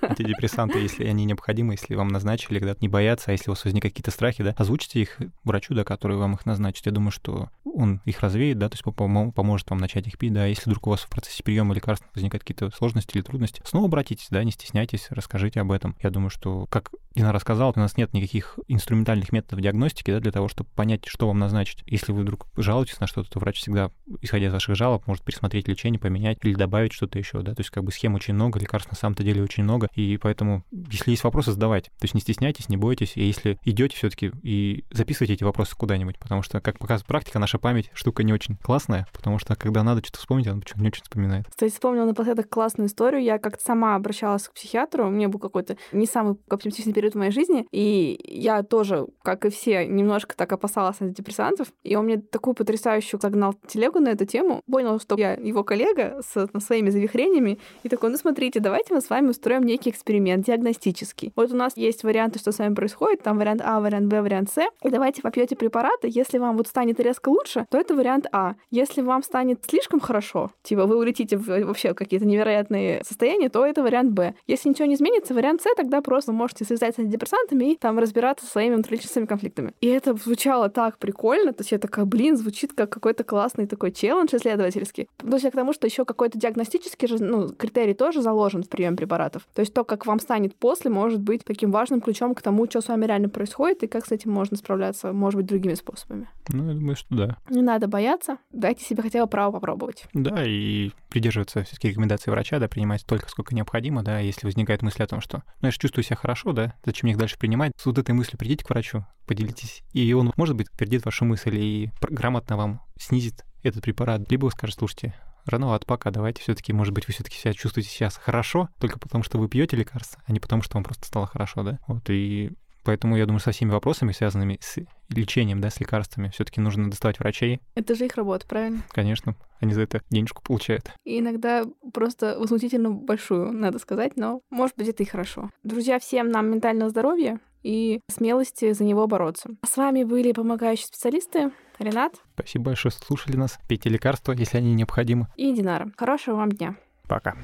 [SPEAKER 2] антидепрессанты, если они необходимы, если вам назначили, когда не бояться, а если у вас возникают какие-то страхи, да, озвучите их врачу, да, который вам их назначит. Я думаю, что он их развеет, да, то есть поможет вам начать их пить, да. Если вдруг у вас в процессе приема лекарств возникают какие-то сложности или трудности, снова обратитесь, да, не стесняйтесь, расскажите об этом. Я думаю, что, как Дина рассказала, у нас нет никаких инструментальных методов диагностики, да, для того, чтобы понять, что вам назначить. Если вы вдруг жалуетесь на что-то, то врач всегда, исходя из ваших жалоб, может пересмотреть лечение, поменять или добавить что-то еще, да, то есть как бы схем очень много, лекарств на самом-то деле очень много, и поэтому, если есть вопросы, задавайте. То есть не стесняйтесь, не бойтесь, и если идете все-таки и записывайте эти вопросы куда-нибудь, потому что, как показывает практика, наша память штука не очень классная, потому что когда надо что-то вспомнить, она почему-то не очень вспоминает.
[SPEAKER 1] Кстати, вспомнила напоследок классную историю. Я как-то сама обращалась к психиатру, у меня был какой-то не самый оптимистичный период в моей жизни, и я тоже, как и все, немножко так опасалась антидепрессантов, и он мне такую потрясающую загнал телегу на эту тему, понял, что я его коллега с своими завихрениями, и такой, ну смотрите, давайте мы с вами устроим некий эксперимент диагностический. Вот у нас есть варианты, что с вами происходит, там вариант А, вариант Б, вариант С, и давайте попьете препараты, если вам вот станет резко лучше, то это вариант А. Если вам станет слишком хорошо, типа вы улетите в вообще какие-то невероятные состояния, то это вариант Б. Если ничего не изменится, вариант С, тогда просто можете связать с антидепрессантами и там разбираться со своими внутриличностными конфликтами. И это звучало так прикольно, то есть я такая, блин, звучит как какой-то классный такой челлендж исследовательский. То есть я к тому, что еще какой-то диагностический же, ну, критерий тоже заложен в прием препаратов. То есть то, как вам станет после, может быть таким важным ключом к тому, что с вами реально происходит и как с этим можно справляться, может быть, другими способами.
[SPEAKER 2] Ну, я думаю, что да.
[SPEAKER 1] Не надо бояться. Дайте себе хотя бы право попробовать.
[SPEAKER 2] Да, и придерживаться все-таки рекомендаций врача, да, принимать столько, сколько необходимо, да, если возникает мысль о том, что, ну, я же чувствую себя хорошо, да, зачем мне их дальше принимать? С вот этой мыслью придите к врачу, поделитесь, и он, может быть, подтвердит вашу мысль и грамотно вам снизит этот препарат, либо скажет, слушайте, рановато пока, давайте все-таки, может быть, вы все-таки себя чувствуете сейчас хорошо, только потому что вы пьете лекарства, а не потому что вам просто стало хорошо, да? Вот, и Поэтому, я думаю, со всеми вопросами, связанными с лечением, да, с лекарствами, все-таки нужно доставать врачей.
[SPEAKER 1] Это же их работа, правильно?
[SPEAKER 2] Конечно. Они за это денежку получают.
[SPEAKER 1] И иногда просто возмутительно большую, надо сказать, но, может быть, это и хорошо. Друзья, всем нам ментального здоровья и смелости за него бороться. С вами были помогающие специалисты Ренат.
[SPEAKER 2] Спасибо большое, что слушали нас. Пейте лекарства, если они необходимы.
[SPEAKER 1] И Динара. Хорошего вам дня.
[SPEAKER 2] Пока.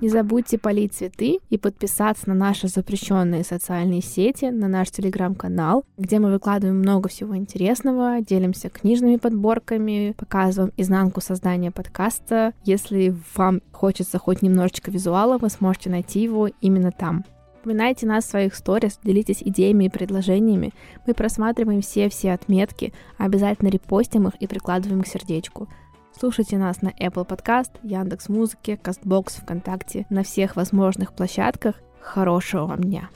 [SPEAKER 1] Не забудьте полить цветы и подписаться на наши запрещенные социальные сети, на наш телеграм-канал, где мы выкладываем много всего интересного, делимся книжными подборками, показываем изнанку создания подкаста. Если вам хочется хоть немножечко визуала, вы сможете найти его именно там. Упоминайте нас в своих сторис, делитесь идеями и предложениями. Мы просматриваем все-все отметки, обязательно репостим их и прикладываем к сердечку. Слушайте нас на Apple Podcast, Яндекс Музыке, Castbox, ВКонтакте, на всех возможных площадках. Хорошего вам дня!